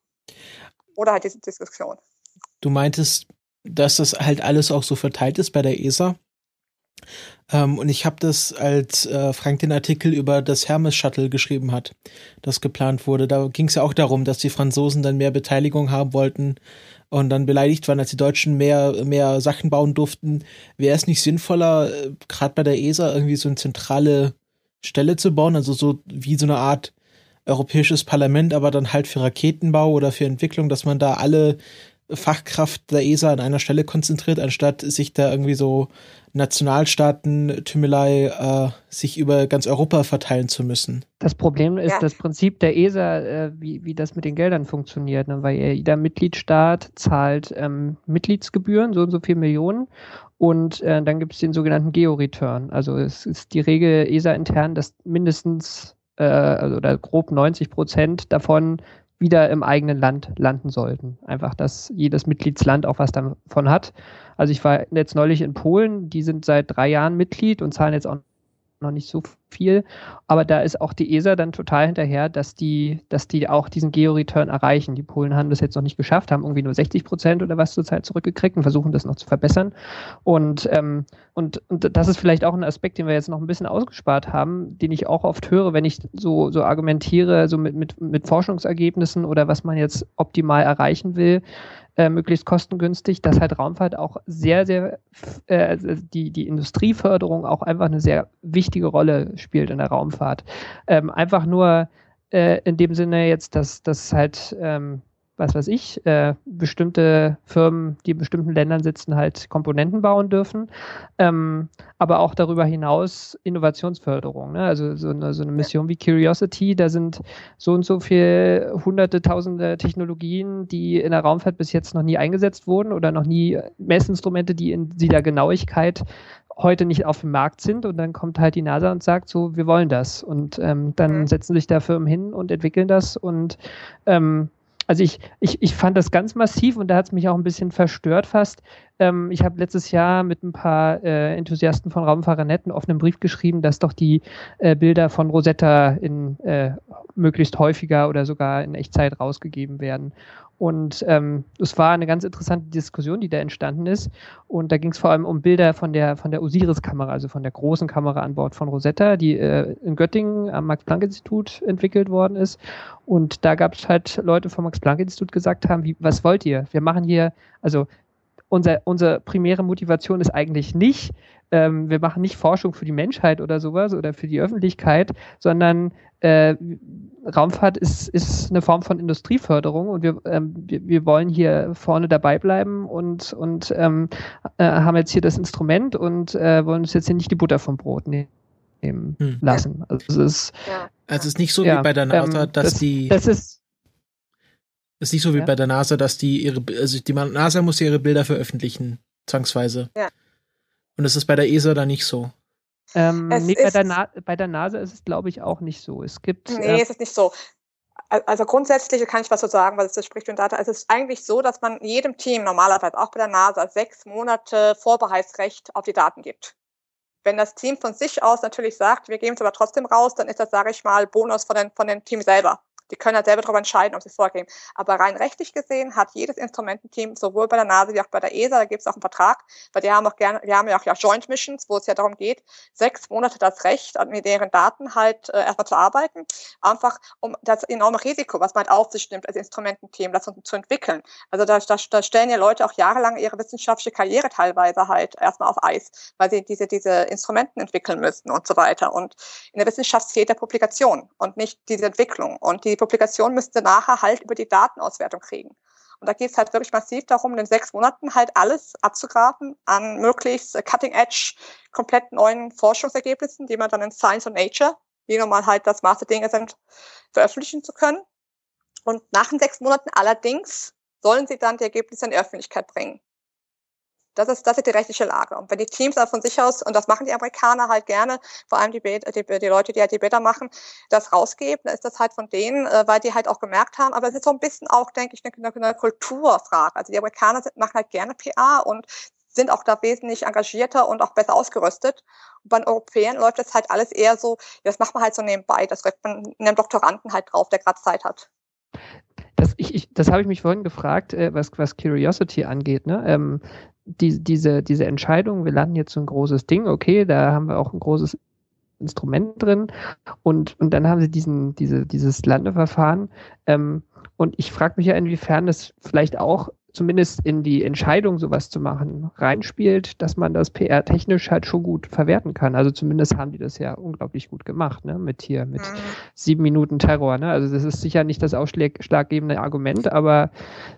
oder halt diese Diskussion. Du meintest, dass das halt alles auch so verteilt ist bei der ESA. Ähm, und ich habe das, als äh, Frank den Artikel über das Hermes-Shuttle geschrieben hat, das geplant wurde. Da ging es ja auch darum, dass die Franzosen dann mehr Beteiligung haben wollten und dann beleidigt waren, als die Deutschen mehr, mehr Sachen bauen durften. Wäre es nicht sinnvoller, äh, gerade bei der ESA irgendwie so eine zentrale Stelle zu bauen, also so wie so eine Art Europäisches Parlament, aber dann halt für Raketenbau oder für Entwicklung, dass man da alle Fachkraft der ESA an einer Stelle konzentriert, anstatt sich da irgendwie so Nationalstaaten, Tümelei, äh, sich über ganz Europa verteilen zu müssen. Das Problem ist ja. das Prinzip der ESA, äh, wie, wie das mit den Geldern funktioniert, ne? weil jeder Mitgliedstaat zahlt ähm, Mitgliedsgebühren, so und so viele Millionen, und äh, dann gibt es den sogenannten Geo-Return. Also es ist die Regel ESA intern, dass mindestens äh, also oder grob 90 Prozent davon wieder im eigenen Land landen sollten. Einfach, dass jedes Mitgliedsland auch was davon hat. Also ich war jetzt neulich in Polen, die sind seit drei Jahren Mitglied und zahlen jetzt auch noch nicht so viel. Aber da ist auch die ESA dann total hinterher, dass die, dass die auch diesen Geo-Return erreichen. Die Polen haben das jetzt noch nicht geschafft, haben irgendwie nur 60 Prozent oder was zurzeit zurückgekriegt und versuchen das noch zu verbessern. Und, ähm, und, und das ist vielleicht auch ein Aspekt, den wir jetzt noch ein bisschen ausgespart haben, den ich auch oft höre, wenn ich so, so argumentiere, so mit, mit, mit Forschungsergebnissen oder was man jetzt optimal erreichen will äh, möglichst kostengünstig, dass halt Raumfahrt auch sehr, sehr, äh, also die, die Industrieförderung auch einfach eine sehr wichtige Rolle spielt in der Raumfahrt. Ähm, einfach nur äh, in dem Sinne jetzt, dass, dass halt ähm, was weiß ich, äh, bestimmte Firmen, die in bestimmten Ländern sitzen, halt Komponenten bauen dürfen, ähm, aber auch darüber hinaus Innovationsförderung. Ne? Also so eine, so eine Mission wie Curiosity, da sind so und so viele hunderte, tausende Technologien, die in der Raumfahrt bis jetzt noch nie eingesetzt wurden oder noch nie Messinstrumente, die in dieser Genauigkeit heute nicht auf dem Markt sind und dann kommt halt die NASA und sagt so, wir wollen das und ähm, dann mhm. setzen sich da Firmen hin und entwickeln das und ähm, also ich, ich, ich fand das ganz massiv und da hat es mich auch ein bisschen verstört fast. Ähm, ich habe letztes Jahr mit ein paar äh, Enthusiasten von Raumfahrernet einen offenen Brief geschrieben, dass doch die äh, Bilder von Rosetta in äh, möglichst häufiger oder sogar in Echtzeit rausgegeben werden. Und ähm, es war eine ganz interessante Diskussion, die da entstanden ist. Und da ging es vor allem um Bilder von der, von der Osiris-Kamera, also von der großen Kamera an Bord von Rosetta, die äh, in Göttingen am Max-Planck-Institut entwickelt worden ist. Und da gab es halt Leute vom Max-Planck-Institut gesagt haben, wie, was wollt ihr? Wir machen hier, also unser, unsere primäre Motivation ist eigentlich nicht, ähm, wir machen nicht Forschung für die Menschheit oder sowas oder für die Öffentlichkeit, sondern äh, Raumfahrt ist, ist eine Form von Industrieförderung und wir, ähm, wir, wir, wollen hier vorne dabei bleiben und, und ähm, äh, haben jetzt hier das Instrument und äh, wollen uns jetzt hier nicht die Butter vom Brot nehmen hm. lassen. Also es ist, also es ist nicht so ja, wie bei der NASA, ähm, dass das, die. Das ist, ist nicht so wie ja. bei der NASA, dass die ihre, also die NASA muss ihre Bilder veröffentlichen, zwangsweise. Ja. Und das ist bei der ESA da nicht so. Ähm, nee, bei, der bei, der NASA ist es, glaube ich, auch nicht so. Es gibt. Nee, äh, es ist nicht so. Also grundsätzlich kann ich was so sagen, was das spricht und Data. Es ist eigentlich so, dass man jedem Team normalerweise auch bei der NASA sechs Monate Vorbehaltsrecht auf die Daten gibt. Wenn das Team von sich aus natürlich sagt, wir geben es aber trotzdem raus, dann ist das, sage ich mal, Bonus von den, von den Team selber. Die können halt selber darüber entscheiden, ob sie es vorgeben. Aber rein rechtlich gesehen hat jedes Instrumententeam, sowohl bei der NASA wie auch bei der ESA, da gibt es auch einen Vertrag, weil die haben auch gerne, wir haben ja auch ja Joint Missions, wo es ja darum geht, sechs Monate das Recht, mit deren Daten halt äh, erstmal zu arbeiten, einfach um das enorme Risiko, was man halt auf sich nimmt als Instrumententeam, das zu entwickeln. Also da, da, da stellen ja Leute auch jahrelang ihre wissenschaftliche Karriere teilweise halt erstmal auf Eis, weil sie diese, diese Instrumenten entwickeln müssen und so weiter. Und in der Wissenschaft zählt der Publikation und nicht diese Entwicklung. Und die die Publikation müsste nachher halt über die Datenauswertung kriegen. Und da geht es halt wirklich massiv darum, in den sechs Monaten halt alles abzugraben an möglichst cutting-edge, komplett neuen Forschungsergebnissen, die man dann in Science und Nature, die normal halt das Maß der Dinge sind, veröffentlichen zu können. Und nach den sechs Monaten allerdings sollen sie dann die Ergebnisse in die Öffentlichkeit bringen. Das ist, das ist die rechtliche Lage. Und wenn die Teams da von sich aus, und das machen die Amerikaner halt gerne, vor allem die, die, die Leute, die halt die Beta machen, das rausgeben, dann ist das halt von denen, äh, weil die halt auch gemerkt haben, aber es ist so ein bisschen auch, denke ich, eine, eine Kulturfrage. Also die Amerikaner sind, machen halt gerne PA und sind auch da wesentlich engagierter und auch besser ausgerüstet. Und bei den Europäern läuft das halt alles eher so, das macht man halt so nebenbei, das rückt man einem Doktoranden halt drauf, der gerade Zeit hat. Das, ich, ich, das habe ich mich vorhin gefragt, äh, was, was Curiosity angeht. Ne? Ähm, die, diese, diese Entscheidung, wir landen jetzt so ein großes Ding, okay, da haben wir auch ein großes Instrument drin und, und dann haben sie diesen, diese, dieses Landeverfahren. Ähm, und ich frage mich ja, inwiefern das vielleicht auch zumindest in die Entscheidung, sowas zu machen, reinspielt, dass man das PR-technisch halt schon gut verwerten kann. Also zumindest haben die das ja unglaublich gut gemacht, ne? Mit hier, mit mhm. sieben Minuten Terror, ne? Also das ist sicher nicht das ausschlaggebende Argument, aber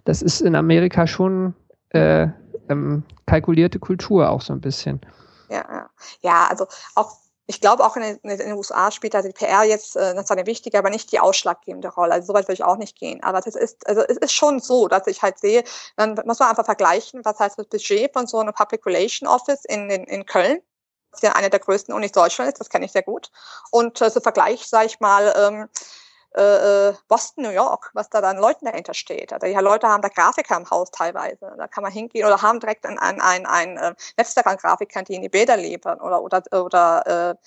das ist in Amerika schon äh, ähm, kalkulierte Kultur auch so ein bisschen. Ja, ja. also auch ich glaube, auch in den, in den, USA spielt da die PR jetzt, äh, das eine wichtige, aber nicht die ausschlaggebende Rolle. Also soweit würde ich auch nicht gehen. Aber es ist, also es ist schon so, dass ich halt sehe, dann muss man einfach vergleichen, was heißt das Budget von so einem Public Relation Office in, in, in Köln, das ja eine der größten Unis Deutschlands ist, das kenne ich sehr gut. Und äh, so Vergleich, sage ich mal, ähm, äh, äh, Boston, New York, was da dann Leuten dahinter steht. Also die Leute haben da Grafiker im Haus teilweise. Da kann man hingehen oder haben direkt ein, ein, ein, ein äh, Netzwerk an Grafikern, die in die Bilder liefern oder, oder, oder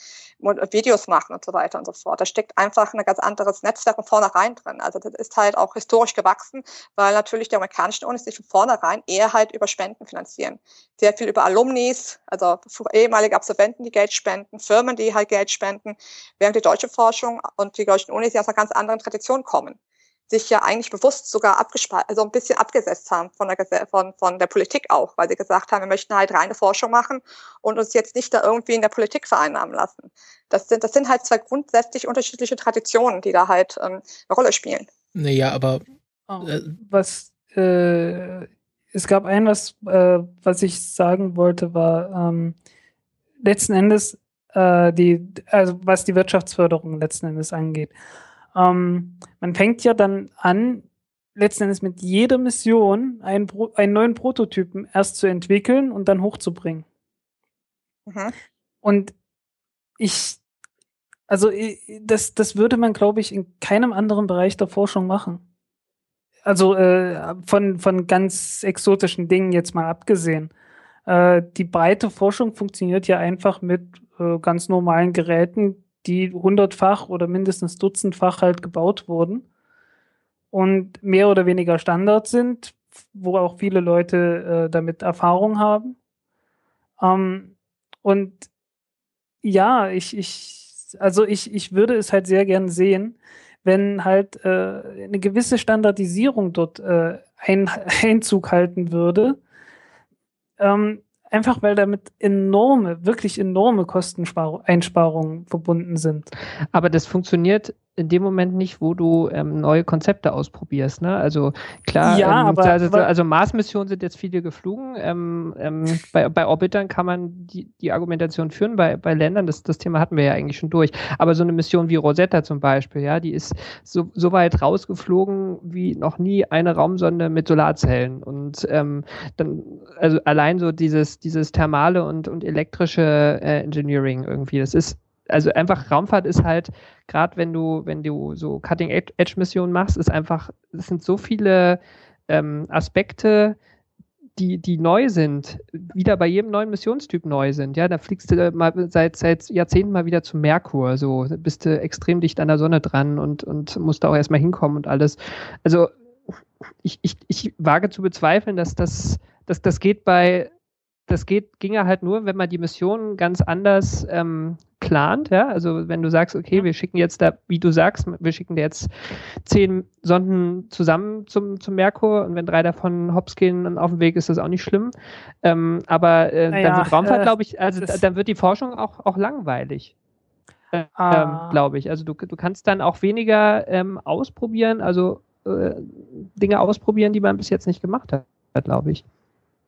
äh, Videos machen und so weiter und so fort. Da steckt einfach ein ganz anderes Netzwerk von vornherein drin. Also das ist halt auch historisch gewachsen, weil natürlich die amerikanischen Unis sich von vornherein eher halt über Spenden finanzieren. Sehr viel über Alumnis, also ehemalige Absolventen, die Geld spenden, Firmen, die halt Geld spenden, während die deutsche Forschung und die deutschen Unis ja aus einer ganz anderen Tradition kommen, sich ja eigentlich bewusst sogar abgespalten, also ein bisschen abgesetzt haben von der, von, von der Politik auch, weil sie gesagt haben, wir möchten halt reine Forschung machen und uns jetzt nicht da irgendwie in der Politik vereinnahmen lassen. Das sind, das sind halt zwei grundsätzlich unterschiedliche Traditionen, die da halt ähm, eine Rolle spielen. Naja, aber oh, äh, was äh, es gab ein, was, äh, was ich sagen wollte, war ähm, letzten Endes äh, die, also was die Wirtschaftsförderung letzten Endes angeht. Ähm, man fängt ja dann an, letzten Endes mit jeder Mission einen, Pro einen neuen Prototypen erst zu entwickeln und dann hochzubringen. Mhm. Und ich, also das, das würde man, glaube ich, in keinem anderen Bereich der Forschung machen. Also äh, von, von ganz exotischen Dingen jetzt mal abgesehen. Äh, die breite Forschung funktioniert ja einfach mit äh, ganz normalen Geräten, die hundertfach oder mindestens dutzendfach halt gebaut wurden und mehr oder weniger Standard sind, wo auch viele Leute äh, damit Erfahrung haben. Ähm, und ja, ich, ich, also ich, ich würde es halt sehr gern sehen, wenn halt äh, eine gewisse Standardisierung dort äh, ein, *laughs* Einzug halten würde. Ähm, Einfach weil damit enorme, wirklich enorme Kosteneinsparungen verbunden sind. Aber das funktioniert in dem Moment nicht, wo du ähm, neue Konzepte ausprobierst. Ne? Also klar, ja, ähm, aber, also, aber, also Mars-Missionen sind jetzt viele geflogen. Ähm, ähm, bei, bei Orbitern kann man die, die Argumentation führen, bei, bei Ländern, das, das Thema hatten wir ja eigentlich schon durch. Aber so eine Mission wie Rosetta zum Beispiel, ja, die ist so, so weit rausgeflogen wie noch nie eine Raumsonde mit Solarzellen. Und ähm, dann, also allein so dieses, dieses thermale und, und elektrische äh, Engineering irgendwie, das ist also einfach Raumfahrt ist halt, gerade wenn du, wenn du so Cutting-Edge-Missionen machst, ist einfach, es sind so viele ähm, Aspekte, die, die neu sind, wieder bei jedem neuen Missionstyp neu sind. Ja, da fliegst du mal seit, seit Jahrzehnten mal wieder zum Merkur. So bist du extrem dicht an der Sonne dran und, und musst da auch erstmal hinkommen und alles. Also ich, ich, ich wage zu bezweifeln, dass das, dass das geht bei das geht, ginge halt nur, wenn man die Mission ganz anders ähm, plant. Ja? Also wenn du sagst, okay, wir schicken jetzt da, wie du sagst, wir schicken jetzt zehn Sonden zusammen zum, zum Merkur und wenn drei davon hops gehen und auf dem Weg ist das auch nicht schlimm. Ähm, aber äh, naja, dann wird Raumfahrt, äh, glaube ich, also dann wird die Forschung auch, auch langweilig. Äh, ah. ähm, glaube ich. Also du, du kannst dann auch weniger ähm, ausprobieren, also äh, Dinge ausprobieren, die man bis jetzt nicht gemacht hat, glaube ich.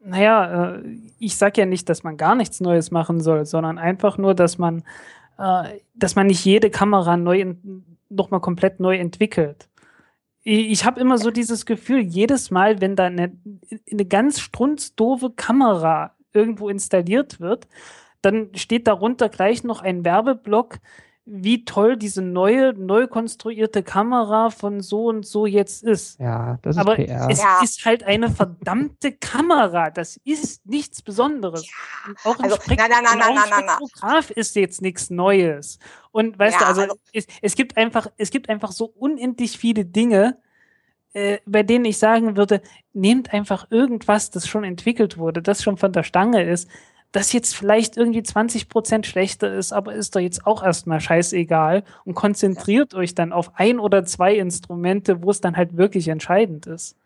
Naja, äh, ich sage ja nicht, dass man gar nichts Neues machen soll, sondern einfach nur, dass man, äh, dass man nicht jede Kamera neu nochmal komplett neu entwickelt. Ich habe immer so dieses Gefühl, jedes Mal, wenn da eine, eine ganz strunzdoofe Kamera irgendwo installiert wird, dann steht darunter gleich noch ein Werbeblock, wie toll diese neue, neu konstruierte Kamera von so und so jetzt ist. Ja, das ist Aber PR. es Ja. ist halt eine verdammte Kamera. Das ist nichts Besonderes. Und auch ein also, Spekt- nein, nein, nein, und auch ein nein, nein, nein. Spektrograph ist jetzt nichts Neues. Und weißt Ja, du, also, also- es, es gibt einfach, es gibt einfach so unendlich viele Dinge, äh, bei denen ich sagen würde, nehmt einfach irgendwas, das schon entwickelt wurde, das schon von der Stange ist, das jetzt vielleicht irgendwie 20% schlechter ist, aber ist doch jetzt auch erstmal scheißegal und konzentriert euch dann auf ein oder zwei Instrumente, wo es dann halt wirklich entscheidend ist.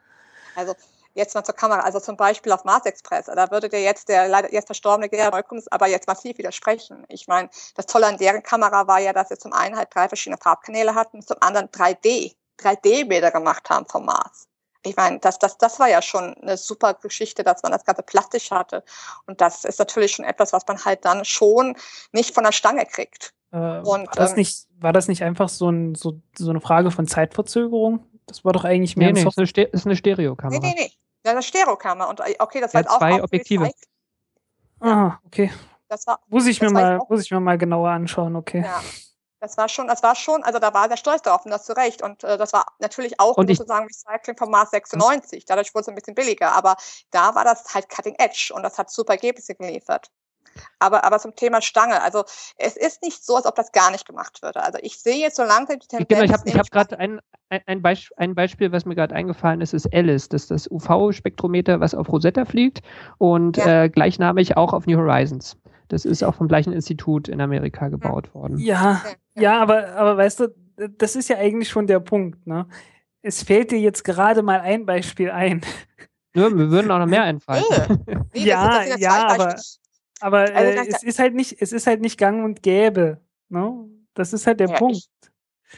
Also jetzt mal zur Kamera, also zum Beispiel auf Mars Express, da würde dir jetzt der leider jetzt verstorbene Gerhard Neukums aber jetzt massiv widersprechen. Ich meine, das Tolle an deren Kamera war ja, dass sie zum einen halt drei verschiedene Farbkanäle hatten, zum anderen 3D, 3D-Bilder gemacht haben vom Mars. Ich meine, das, das, das war ja schon eine super Geschichte, dass man das Ganze plastisch hatte. Und das ist natürlich schon etwas, was man halt dann schon nicht von der Stange kriegt. Äh, Und, war, das ähm, nicht, war das nicht einfach so, ein, so, so eine Frage von Zeitverzögerung? Das war doch eigentlich mehr Nee, nee, ist eine, ist eine Nee, Stereokamera. nee, nee. Ja, eine Stereokamera. Und äh, okay, das Ja, war jetzt auch, zwei auch Objektive. recycelt. Ah, okay. Das war, Muss ich, mir mal, muss ich mir mal genauer anschauen, okay. Ja, das war schon, das war schon, also da war der stolz drauf und das zu Recht. Und äh, das war natürlich auch Und sozusagen Recycling vom Mars 96. Dadurch wurde es ein bisschen billiger. Aber da war das halt Cutting Edge und das hat super Ergebnisse geliefert. Aber, aber zum Thema Stange, also es ist nicht so, als ob das gar nicht gemacht würde. Also ich sehe jetzt so langsam die Tendenz. Genau, ich habe hab gerade ein, ein, ein, Beisp ein Beispiel, was mir gerade eingefallen ist, ist Alice. Das ist das UV-Spektrometer, was auf Rosetta fliegt und Ja. äh, gleichnamig auch auf New Horizons. Das ist auch vom gleichen Institut in Amerika gebaut worden. Ja, Ja, ja, aber, aber weißt du, das ist ja eigentlich schon der Punkt, ne? Es fällt dir jetzt gerade mal ein Beispiel ein. Ja, mir würden auch noch mehr einfallen. Nee, Ja, *laughs* ja, zwei aber-. Aber Also äh, es ist halt nicht, es ist halt nicht gang und gäbe. Ne? Das ist halt der Ja, Punkt. ich-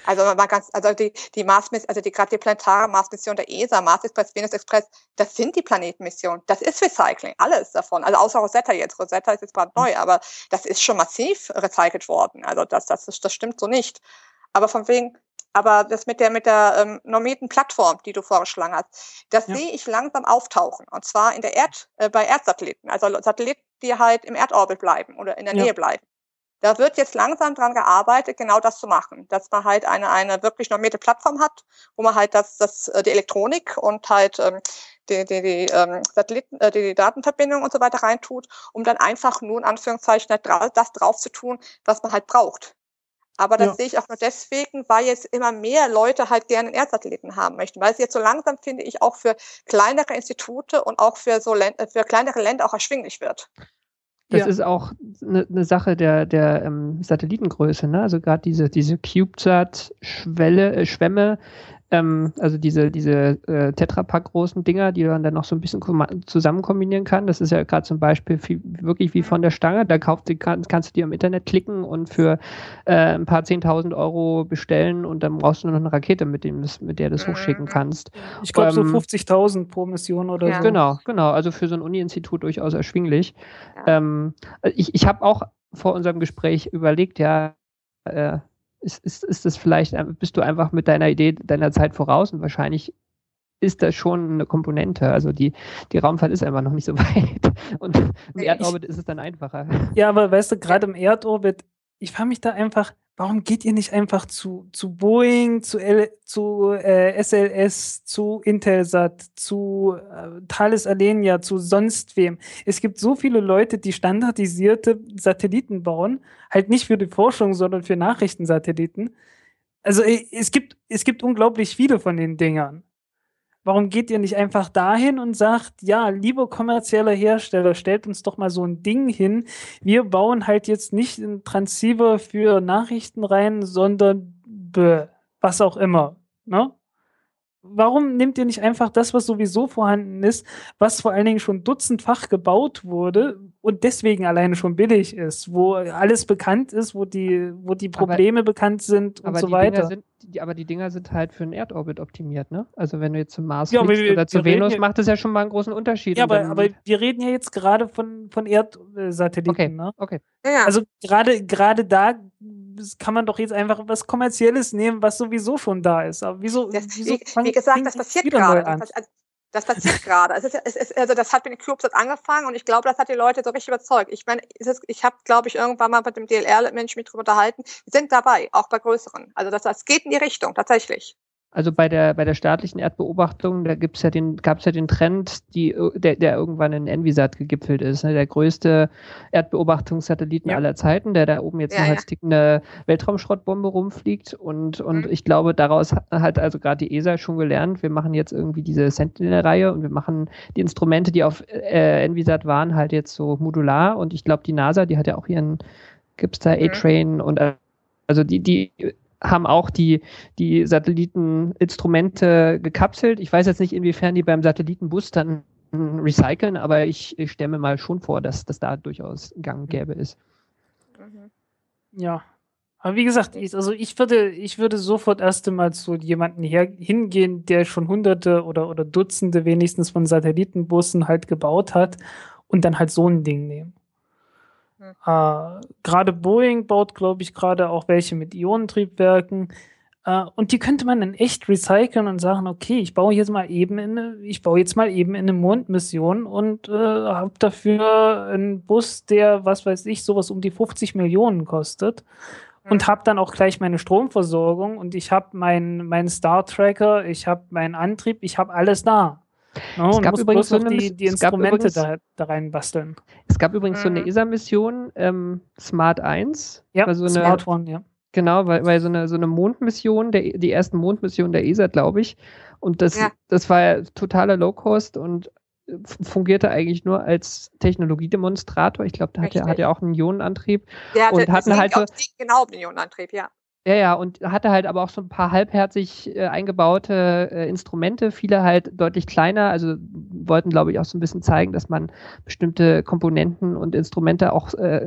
Also mal ganz, also die, die Mars, also die gerade die planetare Mars-Mission der ESA, Mars Express, Venus Express, das sind die Planetenmissionen. Das ist Recycling, alles davon. Also außer Rosetta jetzt. Rosetta ist jetzt Hm. brandneu, aber das ist schon massiv recycelt worden. Also das, das, das, das stimmt so nicht. Aber von wegen, aber das mit der mit der ähm, normierten Plattform, die du vorgeschlagen hast, das Ja. sehe ich langsam auftauchen. Und zwar in der Erd, äh, bei Erdsatelliten, also Satelliten, die halt im Erdorbit bleiben oder in der Ja. Nähe bleiben. Da wird jetzt langsam dran gearbeitet, genau das zu machen, dass man halt eine, eine wirklich normierte Plattform hat, wo man halt das, das, äh, die Elektronik und halt ähm, die, die, die ähm, Satelliten, äh, die, die Datenverbindung und so weiter reintut, um dann einfach nur in Anführungszeichen halt das drauf zu tun, was man halt braucht. Aber das Ja. sehe ich auch nur deswegen, weil jetzt immer mehr Leute halt gerne einen Erdsatelliten haben möchten, weil es jetzt so langsam, finde ich, auch für kleinere Institute und auch für so für kleinere Länder auch erschwinglich wird. Das Ja. ist auch eine ne Sache der, der ähm, Satellitengröße, ne? Also gerade diese, diese CubeSat-Schwelle, äh, Schwämme, ähm, also diese, diese äh, Tetrapack-großen Dinger, die man dann noch so ein bisschen zusammen kombinieren kann. Das ist ja gerade zum Beispiel wie, wirklich wie von der Stange. Da kauft, kann, kannst du dir im Internet klicken und für äh, ein paar 10.000 Euro bestellen und dann brauchst du nur noch eine Rakete, mit, dem, das- mit der du es Mhm. hochschicken kannst. Ich glaube so Ähm, 50.000 pro Mission oder Ja. so. Genau, genau. Also für so ein Uni-Institut durchaus erschwinglich. Ja. Ähm, ich ich habe auch vor unserem Gespräch überlegt, ja, äh, ist, ist, ist das vielleicht, bist du einfach mit deiner Idee deiner Zeit voraus und wahrscheinlich ist das schon eine Komponente. Also die, die Raumfahrt ist einfach noch nicht so *laughs* weit. Und im Erdorbit ist es dann einfacher. Ja, aber weißt du, gerade im Erdorbit ich frage mich da einfach, warum geht ihr nicht einfach zu, zu Boeing, zu, L, zu äh, SLS, zu Intelsat, zu äh, Thales Alenia, zu sonst wem? Es gibt so viele Leute, die standardisierte Satelliten bauen, halt nicht für die Forschung, sondern für Nachrichtensatelliten. Also äh, es gibt, es gibt unglaublich viele von den Dingern. Warum geht ihr nicht einfach dahin und sagt, ja, lieber kommerzieller Hersteller, stellt uns doch mal so ein Ding hin. Wir bauen halt jetzt nicht einen Transceiver für Nachrichten rein, sondern was auch immer. Ne? Warum nehmt ihr nicht einfach das, was sowieso vorhanden ist, was vor allen Dingen schon dutzendfach gebaut wurde und deswegen alleine schon billig ist, wo alles bekannt ist, wo die, wo die Probleme aber, bekannt sind und so weiter? Sind, die, aber die Dinger sind halt für einen Erdorbit optimiert, ne? Also wenn du jetzt zum Mars ja, fliegst wir, oder zu Venus, ja, macht das ja schon mal einen großen Unterschied. Ja, aber, aber wir reden ja jetzt gerade von, von Erdsatelliten, okay, ne? Okay. Ja, also gerade gerade da kann man doch jetzt einfach was Kommerzielles nehmen, was sowieso schon da ist. Aber wieso? Das, wieso wie, wie gesagt, das passiert gerade. Das, also, das passiert gerade. Es es ist, also das hat mit den CubeSat angefangen und ich glaube, das hat die Leute so richtig überzeugt. Ich meine, ich habe, glaube ich, irgendwann mal mit dem DLR-Mensch mich drüber unterhalten. Die sind dabei, auch bei größeren. Also das, das geht in die Richtung, tatsächlich. Also bei der, bei der staatlichen Erdbeobachtung, da gibt's ja den, gab es ja den Trend, die, der, der irgendwann in Envisat gegipfelt ist. Ne? Der größte Erdbeobachtungssatelliten ja. aller Zeiten, der da oben jetzt ja, noch als tickende Weltraumschrottbombe rumfliegt. Und, und mhm. ich glaube, daraus hat also gerade die ESA schon gelernt, wir machen jetzt irgendwie diese Sentinel-Reihe und wir machen die Instrumente, die auf äh, Envisat waren, halt jetzt so modular. Und ich glaube, die NASA, die hat ja auch ihren, gibt's da mhm. A-Train und also die, die haben auch die, die Satelliteninstrumente gekapselt. Ich weiß jetzt nicht, inwiefern die beim Satellitenbus dann recyceln, aber ich, ich stelle mir mal schon vor, dass das da durchaus gang und gäbe ist. Mhm. Ja. Aber wie gesagt, ich, also ich würde, ich würde sofort erst einmal zu jemandem her, hingehen, der schon hunderte oder, oder Dutzende wenigstens von Satellitenbussen halt gebaut hat und dann halt so ein Ding nehmen. Hm. Äh, gerade Boeing baut, glaube ich, gerade auch welche mit Ionentriebwerken. Äh, und die könnte man dann echt recyceln und sagen, okay, ich baue jetzt mal eben in eine, ich baue jetzt mal eben in eine Mondmission und äh, habe dafür einen Bus, der, was weiß ich, sowas um die 50 Millionen kostet. Hm. Und habe dann auch gleich meine Stromversorgung und ich habe meinen mein Star Tracker, ich habe meinen Antrieb, ich habe alles da. No, es gab übrigens so eine, die, die Instrumente übrigens, da, da rein basteln. Es gab übrigens mhm. so eine. ESA-Mission, ähm, Smart 1. Ja, so eine, Smart One, ja. Genau, weil, weil so eine, so eine Mondmission, der, die ersten Mondmissionen der ESA, glaube ich. Und das, ja. das war ja totaler Low-Cost und äh, fungierte eigentlich nur als Technologiedemonstrator. Ich glaube, da hat er hat ja auch einen Ionenantrieb. Der hatte, und hatten halt so, genau einen Ionenantrieb, ja. Ja, ja, und hatte halt aber auch so ein paar halbherzig äh, eingebaute äh, Instrumente, viele halt deutlich kleiner, also wollten, glaube ich, auch so ein bisschen zeigen, dass man bestimmte Komponenten und Instrumente auch äh,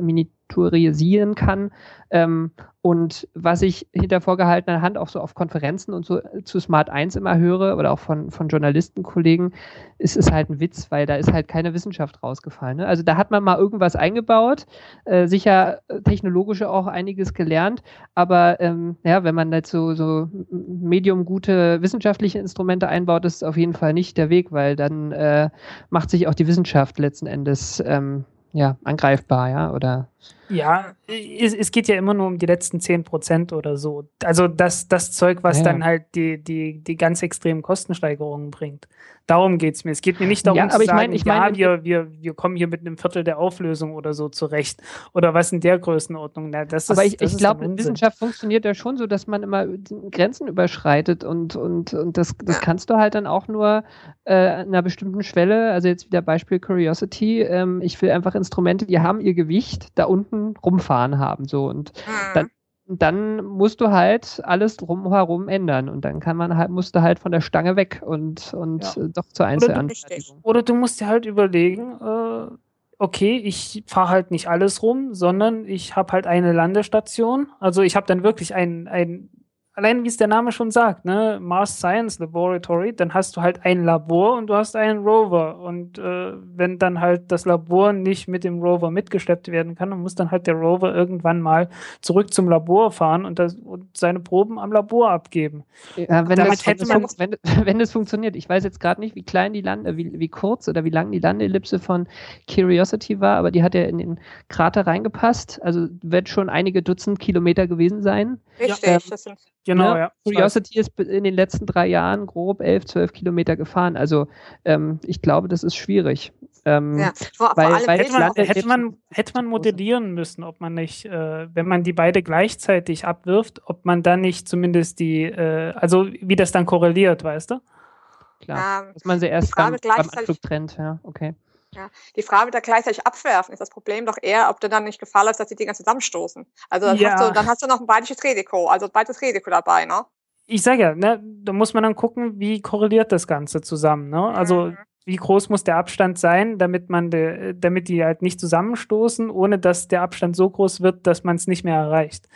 miniaturisieren kann. Ähm, und was ich hinter vorgehaltener Hand auch so auf Konferenzen und so zu Smart 1 immer höre oder auch von, von Journalistenkollegen, ist es halt ein Witz, weil da ist halt keine Wissenschaft rausgefallen. Ne? Also da hat man mal irgendwas eingebaut, äh, sicher technologisch auch einiges gelernt, aber ähm, ja, wenn man jetzt so, so medium gute wissenschaftliche Instrumente einbaut, ist es auf jeden Fall nicht der Weg, weil dann äh, macht sich auch die Wissenschaft letzten Endes ähm, ja, angreifbar, ja, oder? Ja, es, es, geht ja immer nur um die letzten 10 Prozent oder so. Also das, das Zeug, was ja. dann halt die, die, die ganz extremen Kostensteigerungen bringt. Darum geht es mir. Es geht mir nicht darum, ja, aber ich mein, ich mein, ja, wir, wir, wir kommen hier mit einem Viertel der Auflösung oder so zurecht. Oder was in der Größenordnung. Na, das aber ist, ich, ich glaube, Wissenschaft funktioniert ja schon so, dass man immer Grenzen überschreitet und, und, und das, das kannst du halt dann auch nur äh, einer bestimmten Schwelle, also jetzt wieder Beispiel Curiosity, ähm, ich will einfach Instrumente, die haben ihr Gewicht da unten rumfahren haben. So und mhm. dann dann musst du halt alles drumherum ändern und dann kann man halt, musst du halt von der Stange weg und, und ja. doch zur Einzelanfertigung. Oder, oder, du musst dir halt überlegen, äh, okay, ich fahre halt nicht alles rum, sondern ich habe halt eine Landestation. Also ich habe dann wirklich ein, ein, allein wie es der Name schon sagt, ne, Mars Science Laboratory, dann hast du halt ein Labor und du hast einen Rover. Und äh, wenn dann halt das Labor nicht mit dem Rover mitgeschleppt werden kann, dann muss dann halt der Rover irgendwann mal zurück zum Labor fahren und, das, und seine Proben am Labor abgeben. Ja, wenn, das, hätte man, wenn, *laughs* wenn das funktioniert, ich weiß jetzt gerade nicht, wie klein die Lande, wie, wie kurz oder wie lang die Landeellipse von Curiosity war, aber die hat ja in den Krater reingepasst. Also wird schon einige Dutzend Kilometer gewesen sein. Richtig, ähm, das sind Genau, ne? ja. Curiosity ist in den letzten drei Jahren grob 11, 12 Kilometer gefahren. Also ähm, ich glaube, das ist schwierig. Ähm, ja, vor, weil, vor weil hätte, man, hätte, man, hätte man modellieren müssen, ob man nicht, äh, wenn man die beide gleichzeitig abwirft, ob man dann nicht zumindest die, äh, also wie das dann korreliert, weißt du? Klar, ähm, dass man sie erst beim, beim Anflug trennt, ja, okay. Ja, die Frage mit der gleichzeitig abwerfen ist das Problem doch eher, ob du dann nicht Gefahr läufst, dass die Dinger zusammenstoßen. Also dann, ja. hast du, dann hast du noch ein beides Risiko, also beides Risiko dabei, ne? Ich sage ja, ne, da muss man dann gucken, wie korreliert das Ganze zusammen, ne? Also mhm. wie groß muss der Abstand sein, damit man de, damit die halt nicht zusammenstoßen, ohne dass der Abstand so groß wird, dass man es nicht mehr erreicht.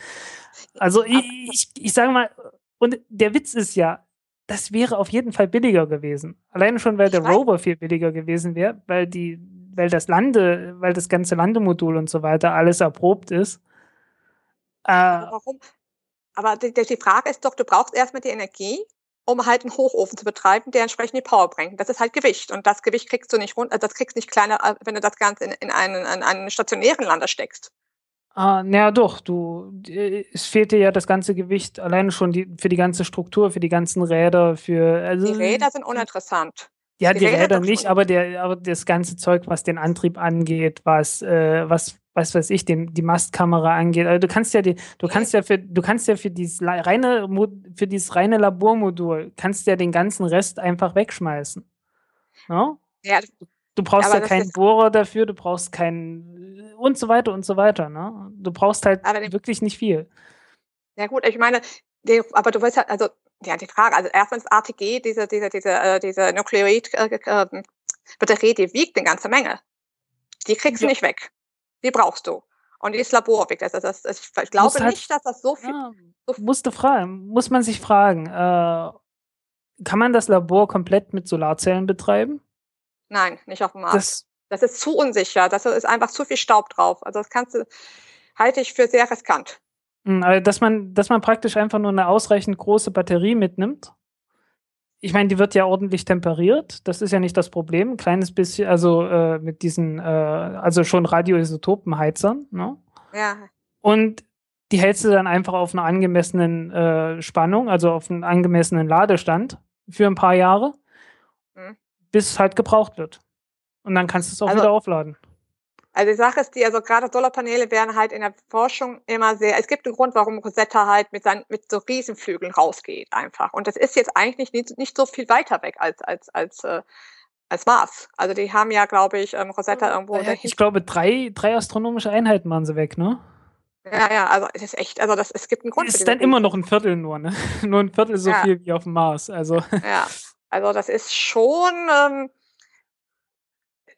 Also ich, ich, ich sage mal, und der Witz ist ja, das wäre auf jeden Fall billiger gewesen. Alleine schon, weil der Rover viel billiger gewesen wäre, weil die, weil das Lande, weil das ganze Landemodul und so weiter alles erprobt ist. Äh, warum? Aber die, die Frage ist doch, du brauchst erstmal die Energie, um halt einen Hochofen zu betreiben, der entsprechend die Power bringt. Das ist halt Gewicht. Und das Gewicht kriegst du nicht runter, das kriegst du nicht kleiner, äh, wenn du das Ganze in, in, einen, in einen stationären Lander steckst. Ah, naja, doch, du, es fehlte ja das ganze Gewicht alleine schon die, für die ganze Struktur, für die ganzen Räder, für. Also, die Räder sind uninteressant. Ja, die, die Räder, Räder nicht, aber, der, aber das ganze Zeug, was den Antrieb angeht, was, äh, was, was weiß ich, den, die Mastkamera angeht. Also du kannst ja die, du kannst ja für, du kannst ja für dieses reine, für dieses reine Labormodul, kannst ja den ganzen Rest einfach wegschmeißen. No? Ja, Du brauchst ja keinen Bohrer dafür, du brauchst keinen und so weiter und so weiter. Ne? Du brauchst halt wirklich nicht viel. Ja gut, ich meine, die, aber du weißt ja, also ja, die Frage, also erstens ATG, diese, diese, diese, äh, diese Nukleoid-Batterie, äh, die wiegt eine ganze Menge. Die kriegst ja. du nicht weg. Die brauchst du. Und die ist laborweg. Also das, das, ich glaube halt, nicht, dass das so viel. Ja, so musste fragen, muss man sich fragen. Äh, kann man das Labor komplett mit Solarzellen betreiben? Nein, nicht auf dem Mars. Das, das ist zu unsicher. Das ist einfach zu viel Staub drauf. Also das kannst du, halte ich für sehr riskant. Hm, dass man, dass man praktisch einfach nur eine ausreichend große Batterie mitnimmt. Ich meine, die wird ja ordentlich temperiert. Das ist ja nicht das Problem. Ein kleines bisschen, also äh, mit diesen, äh, also schon Radioisotopenheizern. Ne? Ja. Und die hältst du dann einfach auf einer angemessenen äh, Spannung, also auf einen angemessenen Ladestand für ein paar Jahre. Mhm bis es halt gebraucht wird. Und dann kannst du es auch also, wieder aufladen. Also die Sache ist die, also gerade Solarpaneele werden halt in der Forschung immer sehr, es gibt einen Grund, warum Rosetta halt mit, seinen, mit so Riesenflügeln rausgeht einfach. Und das ist jetzt eigentlich nicht, nicht so viel weiter weg als, als, als, äh, als Mars. Also die haben ja, glaube ich, ähm, Rosetta irgendwo. Ja, ich glaube, drei, drei astronomische Einheiten waren sie weg, ne? Ja, ja, also es ist echt, also das, es gibt einen Grund. Es ist dann immer noch ein Viertel nur, ne? *laughs* nur ein Viertel so ja. viel wie auf dem Mars. Also. Ja, Also das ist schon ähm,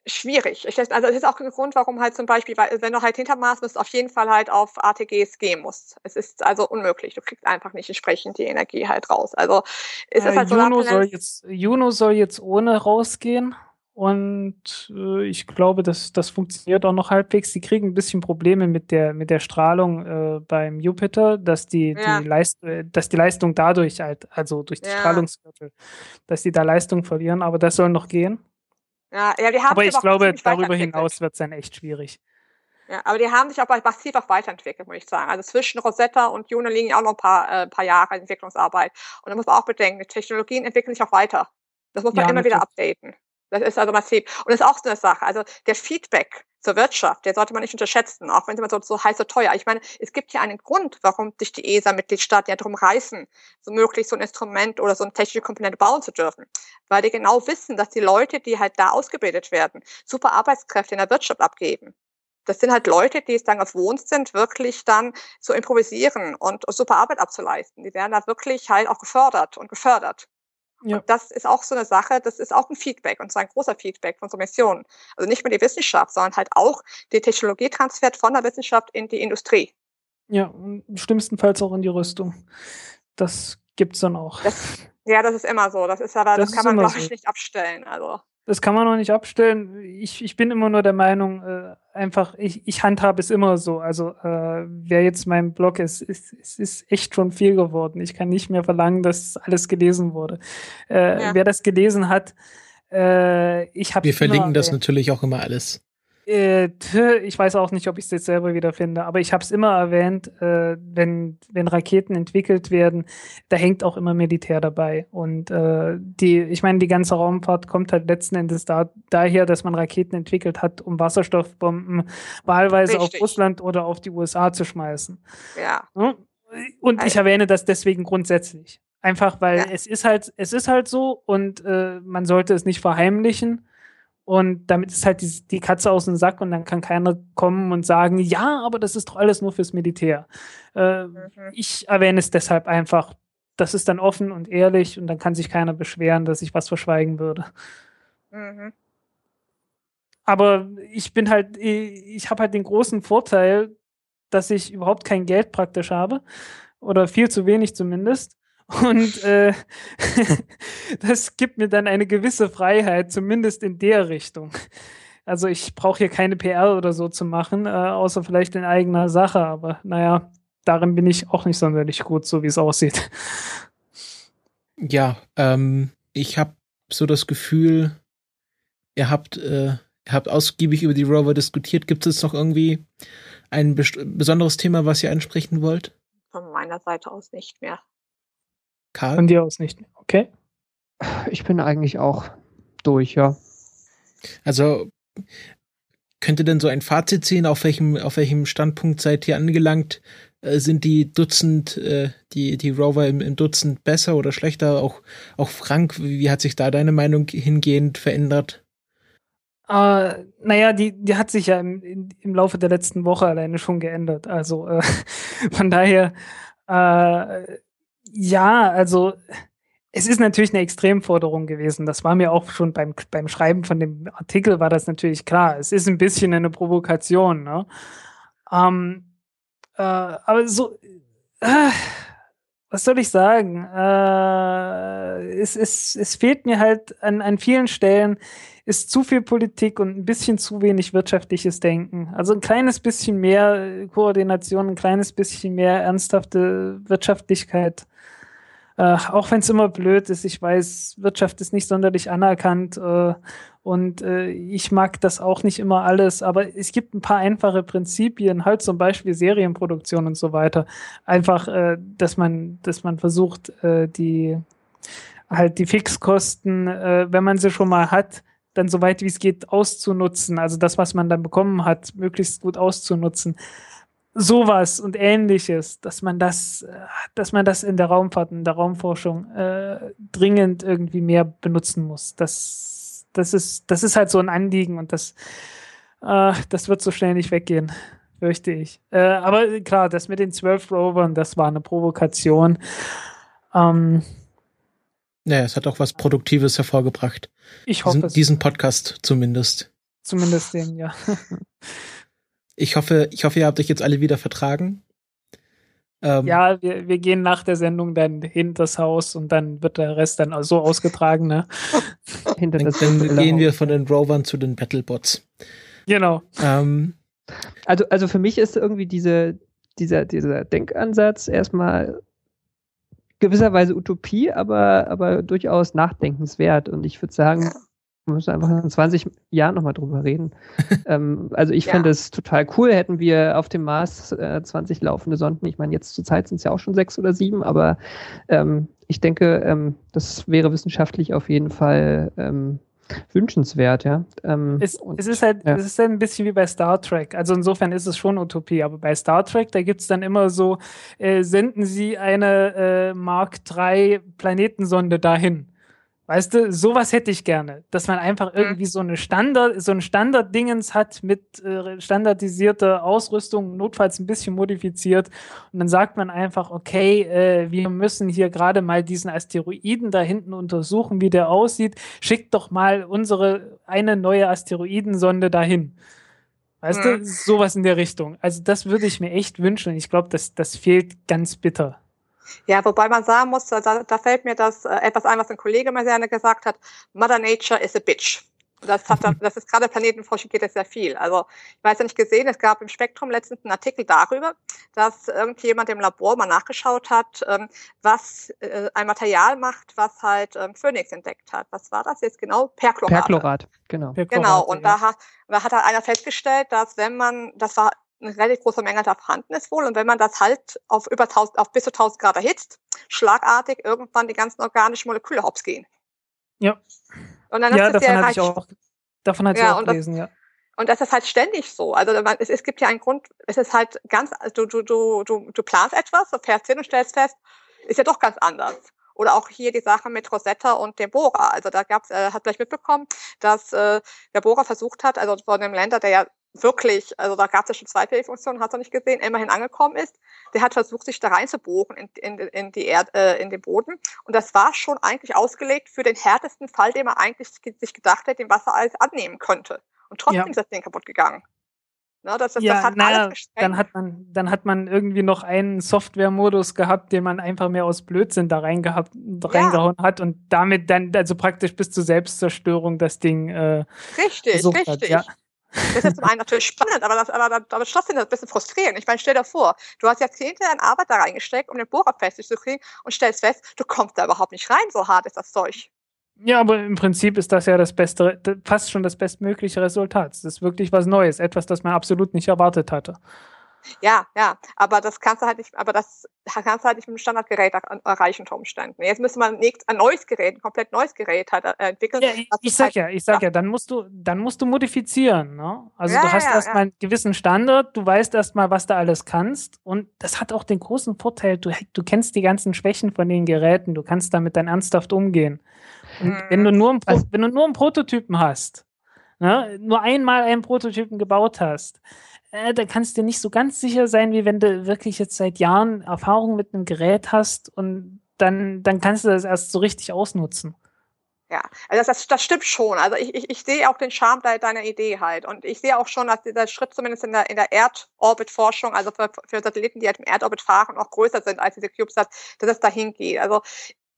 schwierig. Ich, also das ist auch ein Grund, warum halt zum Beispiel, weil, wenn du halt hinter Mars bist, auf jeden Fall halt auf ATGs gehen musst. Es ist also unmöglich. Du kriegst einfach nicht entsprechend die Energie halt raus. Also es äh, ist halt Juno so soll jetzt Juno soll jetzt ohne rausgehen. Und äh, ich glaube, das, das funktioniert auch noch halbwegs. Sie kriegen ein bisschen Probleme mit der, mit der Strahlung äh, beim Jupiter, dass die, ja. die Leist äh, dass die Leistung dadurch halt, also durch die ja. Strahlungsgürtel, dass die da Leistung verlieren, aber das soll noch gehen. Ja, ja, die haben aber ich glaube, darüber hinaus wird es dann echt schwierig. Ja, aber die haben sich auch massiv auch weiterentwickelt, muss ich sagen. Also zwischen Rosetta und Juno liegen auch noch ein paar, äh, paar Jahre Entwicklungsarbeit. Und da muss man auch bedenken, die Technologien entwickeln sich auch weiter. Das muss man ja, immer natürlich. wieder updaten. Das ist also massiv. Und das ist auch so eine Sache. Also der Feedback zur Wirtschaft, der sollte man nicht unterschätzen, auch wenn es immer so, so heiß so teuer. Ich meine, es gibt ja einen Grund, warum sich die ESA-Mitgliedstaaten ja darum reißen, so möglich so ein Instrument oder so eine technische Komponente bauen zu dürfen. Weil die genau wissen, dass die Leute, die halt da ausgebildet werden, super Arbeitskräfte in der Wirtschaft abgeben. Das sind halt Leute, die es dann gewohnt sind, wirklich dann zu improvisieren und super Arbeit abzuleisten. Die werden da wirklich halt auch gefördert und gefördert. Ja. Und das ist auch so eine Sache, das ist auch ein Feedback und zwar ein großer Feedback von so Missionen. Also nicht nur die Wissenschaft, sondern halt auch die Technologietransfer von der Wissenschaft in die Industrie. Ja, und schlimmstenfalls auch in die Rüstung. das gibt's dann auch. Das, ja, das ist immer so. Das ist aber, das, Das kann man, glaube ich, so. nicht abstellen. Also, Das kann man noch nicht abstellen. Ich, ich bin immer nur der Meinung, äh, einfach, ich, ich handhabe es immer so. Also, äh, wer jetzt mein Blog ist, ist, es ist echt schon viel geworden. Ich kann nicht mehr verlangen, dass alles gelesen wurde. Äh, Ja. Wer das gelesen hat, äh, ich habe Wir verlinken das natürlich auch immer alles. Äh, ich weiß auch nicht, ob ich es jetzt selber wiederfinde, aber ich habe es immer erwähnt, äh, wenn, wenn Raketen entwickelt werden, da hängt auch immer Militär dabei. Und äh, die, ich meine, die ganze Raumfahrt kommt halt letzten Endes da, daher, dass man Raketen entwickelt hat, um Wasserstoffbomben wahlweise auf Richtig. Russland oder auf die USA zu schmeißen. ja. Und ich erwähne das deswegen grundsätzlich. Einfach weil Ja. es ist halt, es ist halt so und äh, man sollte es nicht verheimlichen. Und damit ist halt die, die Katze aus dem Sack und dann kann keiner kommen und sagen, ja, aber das ist doch alles nur fürs Militär. Äh, Mhm. ich erwähne es deshalb einfach. Das ist dann offen und ehrlich und dann kann sich keiner beschweren, dass ich was verschweigen würde. Mhm. Aber ich bin halt, ich habe halt den großen Vorteil, dass ich überhaupt kein Geld praktisch habe. Oder viel zu wenig zumindest. Und äh, *laughs* das gibt mir dann eine gewisse Freiheit, zumindest in der Richtung. Also ich brauche hier keine PR oder so zu machen, äh, außer vielleicht in eigener Sache. Aber naja, darin bin ich auch nicht sonderlich gut, so wie es aussieht. Ja, ähm, ich habe so das Gefühl, ihr habt, äh, ihr habt ausgiebig über die Rover diskutiert. Gibt es jetzt noch irgendwie ein besonderes Thema, was ihr ansprechen wollt? Von meiner Seite aus nicht mehr. Karl? Von dir aus nicht. Okay. Ich bin eigentlich auch durch, ja. Also könnte denn so ein Fazit ziehen, auf welchem, auf welchem Standpunkt seid ihr angelangt? Äh, sind die Dutzend, äh, die, die Rover im, im Dutzend besser oder schlechter? Auch, auch Frank, wie, wie hat sich da deine Meinung hingehend verändert? Äh, naja, die, die hat sich ja im, in, im Laufe der letzten Woche alleine schon geändert. Also äh, *laughs* von daher, äh, ja, also es ist natürlich eine Extremforderung gewesen. Das war mir auch schon beim, beim Schreiben von dem Artikel war das natürlich klar. Es ist ein bisschen eine Provokation, ne? Ähm, äh, aber so, äh, was soll ich sagen? Äh, es, es, es fehlt mir halt an, an vielen Stellen ist zu viel Politik und ein bisschen zu wenig wirtschaftliches Denken. Also ein kleines bisschen mehr Koordination, ein kleines bisschen mehr ernsthafte Wirtschaftlichkeit. Äh, auch wenn es immer blöd ist, ich weiß, Wirtschaft ist nicht sonderlich anerkannt äh, und äh, ich mag das auch nicht immer alles, aber es gibt ein paar einfache Prinzipien, halt zum Beispiel Serienproduktion und so weiter. Einfach, äh, dass man, dass man versucht, äh, die halt die Fixkosten, äh, wenn man sie schon mal hat, dann so weit wie es geht auszunutzen, also das, was man dann bekommen hat, möglichst gut auszunutzen. Sowas und ähnliches, dass man das, äh, dass man das in der Raumfahrt, in der Raumforschung äh, dringend irgendwie mehr benutzen muss. Das, das, ist, das ist halt so ein Anliegen und das, äh, das wird so schnell nicht weggehen, fürchte ich. Äh, aber klar, das mit den zwölf Rovern, das war eine Provokation. Ähm, Naja, es hat auch was Produktives hervorgebracht. ich hoffe Diesen, es. diesen Podcast zumindest. Zumindest den, ja. *laughs* Ich hoffe, ich hoffe, ihr habt euch jetzt alle wieder vertragen. Ähm, Ja, wir, wir gehen nach der Sendung dann hinters Haus und dann wird der Rest dann so ausgetragen, ne? *laughs* Hinter Dann, das dann gehen wir von den Rovern zu den Battlebots. Genau. Ähm, Also, also für mich ist irgendwie diese, dieser, dieser Denkansatz erstmal gewisserweise Utopie, aber, aber durchaus nachdenkenswert. Und ich würde sagen, Wir müssen einfach in 20 Jahren nochmal drüber reden. *laughs* ähm, also ich Ja. fände es total cool, hätten wir auf dem Mars äh, 20 laufende Sonden. Ich meine, jetzt zur Zeit sind es ja auch schon sechs oder sieben, aber ähm, ich denke, ähm, das wäre wissenschaftlich auf jeden Fall ähm, wünschenswert, ja. Ähm, Es, und- es ist halt, ja. es ist halt ein bisschen wie bei Star Trek. Also insofern ist es schon Utopie, aber bei Star Trek, da gibt es dann immer so, äh, senden Sie eine äh, Mark III Planetensonde dahin. Weißt du, sowas hätte ich gerne, dass man einfach irgendwie so eine Standard, so ein Standarddingens hat mit äh, standardisierter Ausrüstung, notfalls ein bisschen modifiziert. Und dann sagt man einfach, okay, äh, wir müssen hier gerade mal diesen Asteroiden da hinten untersuchen, wie der aussieht. Schickt doch mal unsere eine neue Asteroidensonde dahin. Weißt Mhm. du, sowas in der Richtung. Also das würde ich mir echt wünschen. Ich glaube, das, das fehlt ganz bitter. Ja, wobei man sagen muss, da, da fällt mir das äh, etwas ein, was ein Kollege mal gerne gesagt hat, Mother Nature is a bitch. Das, hat, *laughs* das ist gerade Planetenforschung geht es sehr viel. Also ich weiß ja nicht gesehen, es gab im Spektrum letztens einen Artikel darüber, dass irgendjemand im Labor mal nachgeschaut hat, ähm, was äh, ein Material macht, was halt ähm, Phoenix entdeckt hat. Was war das jetzt genau? Perchlorat. Perchlorat, genau. Perchlorat, genau, und ja. da, hat, da hat halt einer festgestellt, dass wenn man, das war eine relativ große Menge da vorhanden ist wohl. Und wenn man das halt auf über 1000, auf bis zu 1000 Grad erhitzt, schlagartig irgendwann die ganzen organischen Moleküle hops gehen. Ja. Und dann ja, davon hatte ich auch, davon hatte ja, ich auch gelesen, das, ja. Und das ist halt ständig so. Also es, es gibt ja einen Grund, es ist halt ganz, du, du, du, du, du planst etwas, du fährst hin und stellst fest, ist ja doch ganz anders. Oder auch hier die Sache mit Rosetta und dem Bohrer. Also da gab's, äh, hat vielleicht mitbekommen, dass äh, der Bohrer versucht hat, also von einem Länder, der ja wirklich, also da gab es ja schon zwei Fehlfunktionen, hat er nicht gesehen, immerhin angekommen ist. Der hat versucht, sich da reinzubohren in, in, in, die Erd, äh, in den Boden. Und das war schon eigentlich ausgelegt für den härtesten Fall, den man eigentlich sich gedacht hätte, den Wassereis annehmen könnte. Und trotzdem ja. ist das Ding kaputt gegangen. Ne, das, das, ja, das hat naja, dann hat man, dann hat man irgendwie noch einen Software-Modus gehabt, den man einfach mehr aus Blödsinn da reingehabt, ja. reingehauen hat und damit dann, also praktisch bis zur Selbstzerstörung das Ding äh, Richtig, richtig. Hat, ja. Das ist zum einen natürlich spannend, aber das, aber, aber trotzdem ein bisschen frustrierend. Ich meine, stell dir vor, du hast Jahrzehnte an Arbeit da reingesteckt, um den Bohrer festig zu kriegen und stellst fest, du kommst da überhaupt nicht rein, so hart ist das Zeug. Ja, aber im Prinzip ist das ja das beste, fast schon das bestmögliche Resultat. Es ist wirklich was Neues, etwas, das man absolut nicht erwartet hatte. Ja, ja, aber das kannst du halt nicht, aber das kannst du halt nicht mit einem Standardgerät erreichen unter Umständen. Jetzt müsste man ein neues Gerät, ein komplett neues Gerät halt entwickeln. Ja, ich, ich sag halt, ja, ich sag ja. ja, dann musst du, dann musst du modifizieren. Ne? Also ja, du hast ja, erstmal einen gewissen Standard, du weißt erstmal, was du alles kannst und das hat auch den großen Vorteil, du, du kennst die ganzen Schwächen von den Geräten, du kannst damit dann ernsthaft umgehen. Und hm. wenn du nur einen, Pro wenn du nur einen Prototypen hast, ne, nur einmal einen Prototypen gebaut hast, äh, da kannst du nicht so ganz sicher sein, wie wenn du wirklich jetzt seit Jahren Erfahrung mit einem Gerät hast und dann, dann kannst du das erst so richtig ausnutzen. Ja, also das, das, das stimmt schon. Also ich, ich, ich sehe auch den Charme deiner Idee halt. Und ich sehe auch schon, dass dieser Schritt zumindest in der, in der Erdorbit-Forschung, also für, für Satelliten, die halt im Erdorbit fahren, auch größer sind als diese CubeSats, dass es dahin geht. Also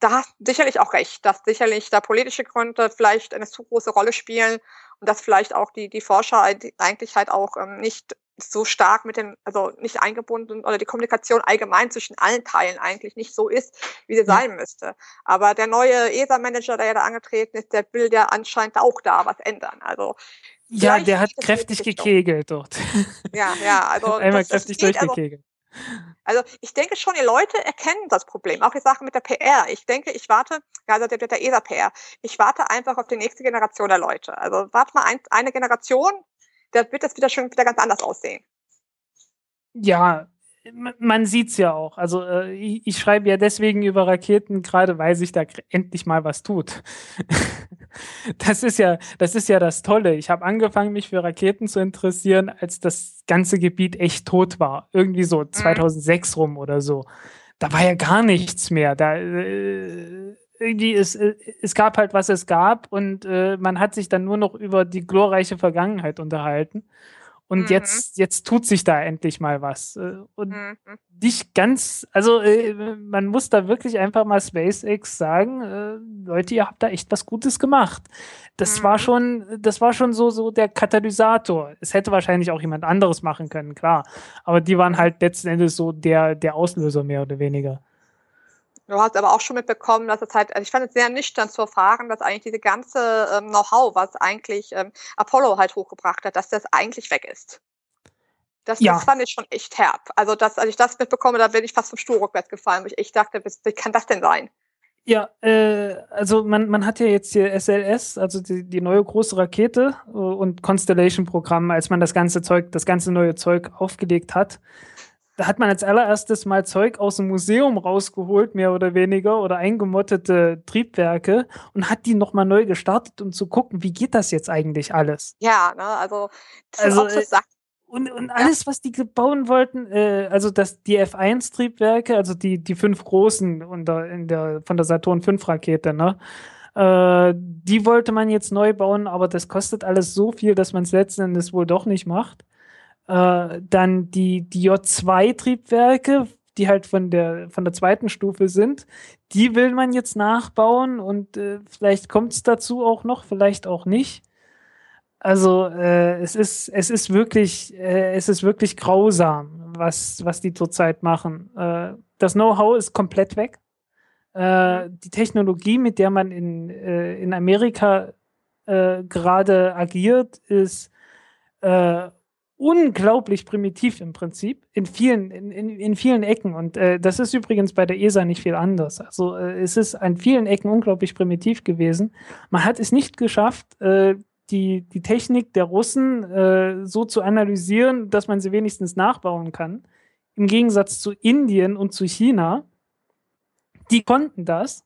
da hast du sicherlich auch recht, dass sicherlich da politische Gründe vielleicht eine zu große Rolle spielen und dass vielleicht auch die, die Forscher eigentlich halt auch ähm, nicht so stark mit dem, also nicht eingebunden oder die Kommunikation allgemein zwischen allen Teilen eigentlich nicht so ist, wie sie sein müsste. Aber der neue ESA-Manager, der ja da angetreten ist, der will ja anscheinend auch da was ändern. Also ja, der hat kräftig gekegelt dort. Ja, ja, also *laughs* einmal kräftig also durchgekegelt. Also, ich denke schon, die Leute erkennen das Problem. Auch die Sache mit der PR. Ich denke, ich warte, also der, der ESA-PR, ich warte einfach auf die nächste Generation der Leute. Also warte mal ein, eine Generation, da wird das wieder schon wieder ganz anders aussehen. Ja, man sieht's ja auch. Also äh, ich, ich, schreibe ja deswegen über Raketen, gerade weil sich da endlich mal was tut. *laughs* das ist ja, das ist ja das Tolle. Ich habe angefangen, mich für Raketen zu interessieren, als das ganze Gebiet echt tot war. Irgendwie so 2006 mhm. rum oder so. Da war ja gar nichts mehr. Da äh, irgendwie es, äh, es gab halt, was es gab und äh, man hat sich dann nur noch über die glorreiche Vergangenheit unterhalten. Und mhm. jetzt, jetzt tut sich da endlich mal was. Äh, und mhm. nicht ganz, also äh, man muss da wirklich einfach mal SpaceX sagen, äh, Leute, ihr habt da echt was Gutes gemacht. Das mhm. war schon, das war schon so, so der Katalysator. Es hätte wahrscheinlich auch jemand anderes machen können, klar. Aber die waren mhm. halt letzten Endes so der, der Auslöser mehr oder weniger. Du hast aber auch schon mitbekommen, dass es halt, also ich fand es sehr nüchtern zu erfahren, dass eigentlich diese ganze ähm, Know-how, was eigentlich ähm, Apollo halt hochgebracht hat, dass das eigentlich weg ist. Das, ja. das fand ich schon echt herb. Also, das, als ich das mitbekomme, da bin ich fast vom Stuhl rückwärts gefallen, wo ich echt dachte, wie kann das denn sein? Ja, äh, also man, man hat ja jetzt hier SLS, also die, die neue große Rakete äh, und Constellation-Programm, als man das ganze Zeug, das ganze neue Zeug aufgelegt hat da hat man als allererstes mal Zeug aus dem Museum rausgeholt, mehr oder weniger, oder eingemottete Triebwerke und hat die nochmal neu gestartet, um zu gucken, wie geht das jetzt eigentlich alles? Ja, ne, also, das also äh, und, und alles, was die bauen wollten, äh, also das, die F1-Triebwerke, also die, die fünf großen unter, in der, von der Saturn V-Rakete, ne? Äh, die wollte man jetzt neu bauen, aber das kostet alles so viel, dass man es letzten Endes wohl doch nicht macht. Äh, dann die, die J2-Triebwerke, die halt von der, von der zweiten Stufe sind. Die will man jetzt nachbauen und äh, vielleicht kommt es dazu auch noch, vielleicht auch nicht. Also äh, es ist, es ist wirklich, äh, es ist wirklich grausam, was, was die zurzeit machen. Äh, das Know-how ist komplett weg. Äh, die Technologie, mit der man in, äh, in Amerika äh, gerade agiert, ist unglaublich primitiv im Prinzip in vielen, in, in, in vielen Ecken. Und äh, das ist übrigens bei der ESA nicht viel anders. Also äh, es ist an vielen Ecken unglaublich primitiv gewesen. Man hat es nicht geschafft, äh, die, die Technik der Russen äh, so zu analysieren, dass man sie wenigstens nachbauen kann. Im Gegensatz zu Indien und zu China. Die konnten das.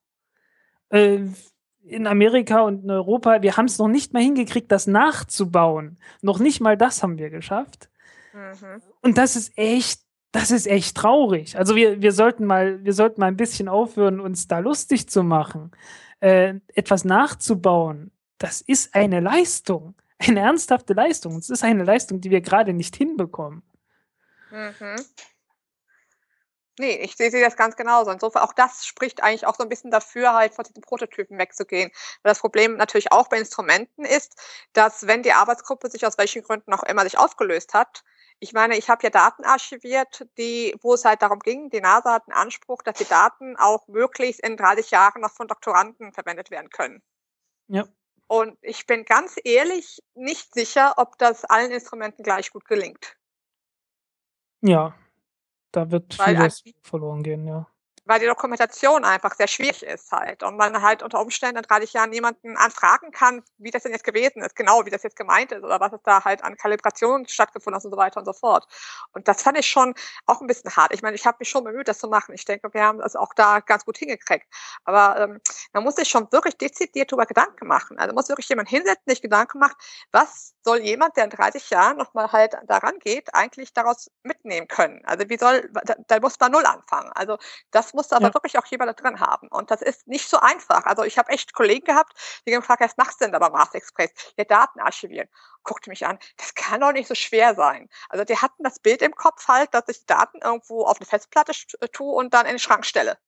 In Amerika und in Europa, wir haben es noch nicht mal hingekriegt, das nachzubauen. Noch nicht mal das haben wir geschafft. Mhm. Und das ist echt, das ist echt traurig. Also wir, wir sollten mal, wir sollten mal ein bisschen aufhören, uns da lustig zu machen. Äh, etwas nachzubauen, das ist eine Leistung. Eine ernsthafte Leistung. Es ist eine Leistung, die wir gerade nicht hinbekommen. Mhm. Nee, ich sehe das ganz genauso. Insofern auch das spricht eigentlich auch so ein bisschen dafür, halt von diesen Prototypen wegzugehen. Weil das Problem natürlich auch bei Instrumenten ist, dass wenn die Arbeitsgruppe sich aus welchen Gründen auch immer sich aufgelöst hat, ich meine, ich habe ja Daten archiviert, die, wo es halt darum ging, die NASA hat einen Anspruch, dass die Daten auch möglichst in 30 Jahren noch von Doktoranden verwendet werden können. Ja. Und ich bin ganz ehrlich nicht sicher, ob das allen Instrumenten gleich gut gelingt. Ja, da wird Weil vieles verloren gehen, ja weil die Dokumentation einfach sehr schwierig ist halt und man halt unter Umständen in 30 Jahren niemanden anfragen kann, wie das denn jetzt gewesen ist, genau wie das jetzt gemeint ist oder was es da halt an Kalibration stattgefunden hat und so weiter und so fort. Und das fand ich schon auch ein bisschen hart. Ich meine, ich habe mich schon bemüht, das zu machen. Ich denke, wir haben das auch da ganz gut hingekriegt. Aber ähm, man muss sich schon wirklich dezidiert darüber Gedanken machen. Also muss wirklich jemand hinsetzen, sich Gedanken macht, was soll jemand, der in 30 Jahren nochmal halt daran geht, eigentlich daraus mitnehmen können? Also wie soll, da, da muss man null anfangen. Also das muss aber ja. wirklich auch jemand da drin haben. Und das ist nicht so einfach. Also ich habe echt Kollegen gehabt, die gefragt, was machst du denn da beim Mars Express? Ja, Daten archivieren. Guckte mich an, das kann doch nicht so schwer sein. Also die hatten das Bild im Kopf halt, dass ich Daten irgendwo auf eine Festplatte äh, tue und dann in den Schrank stelle.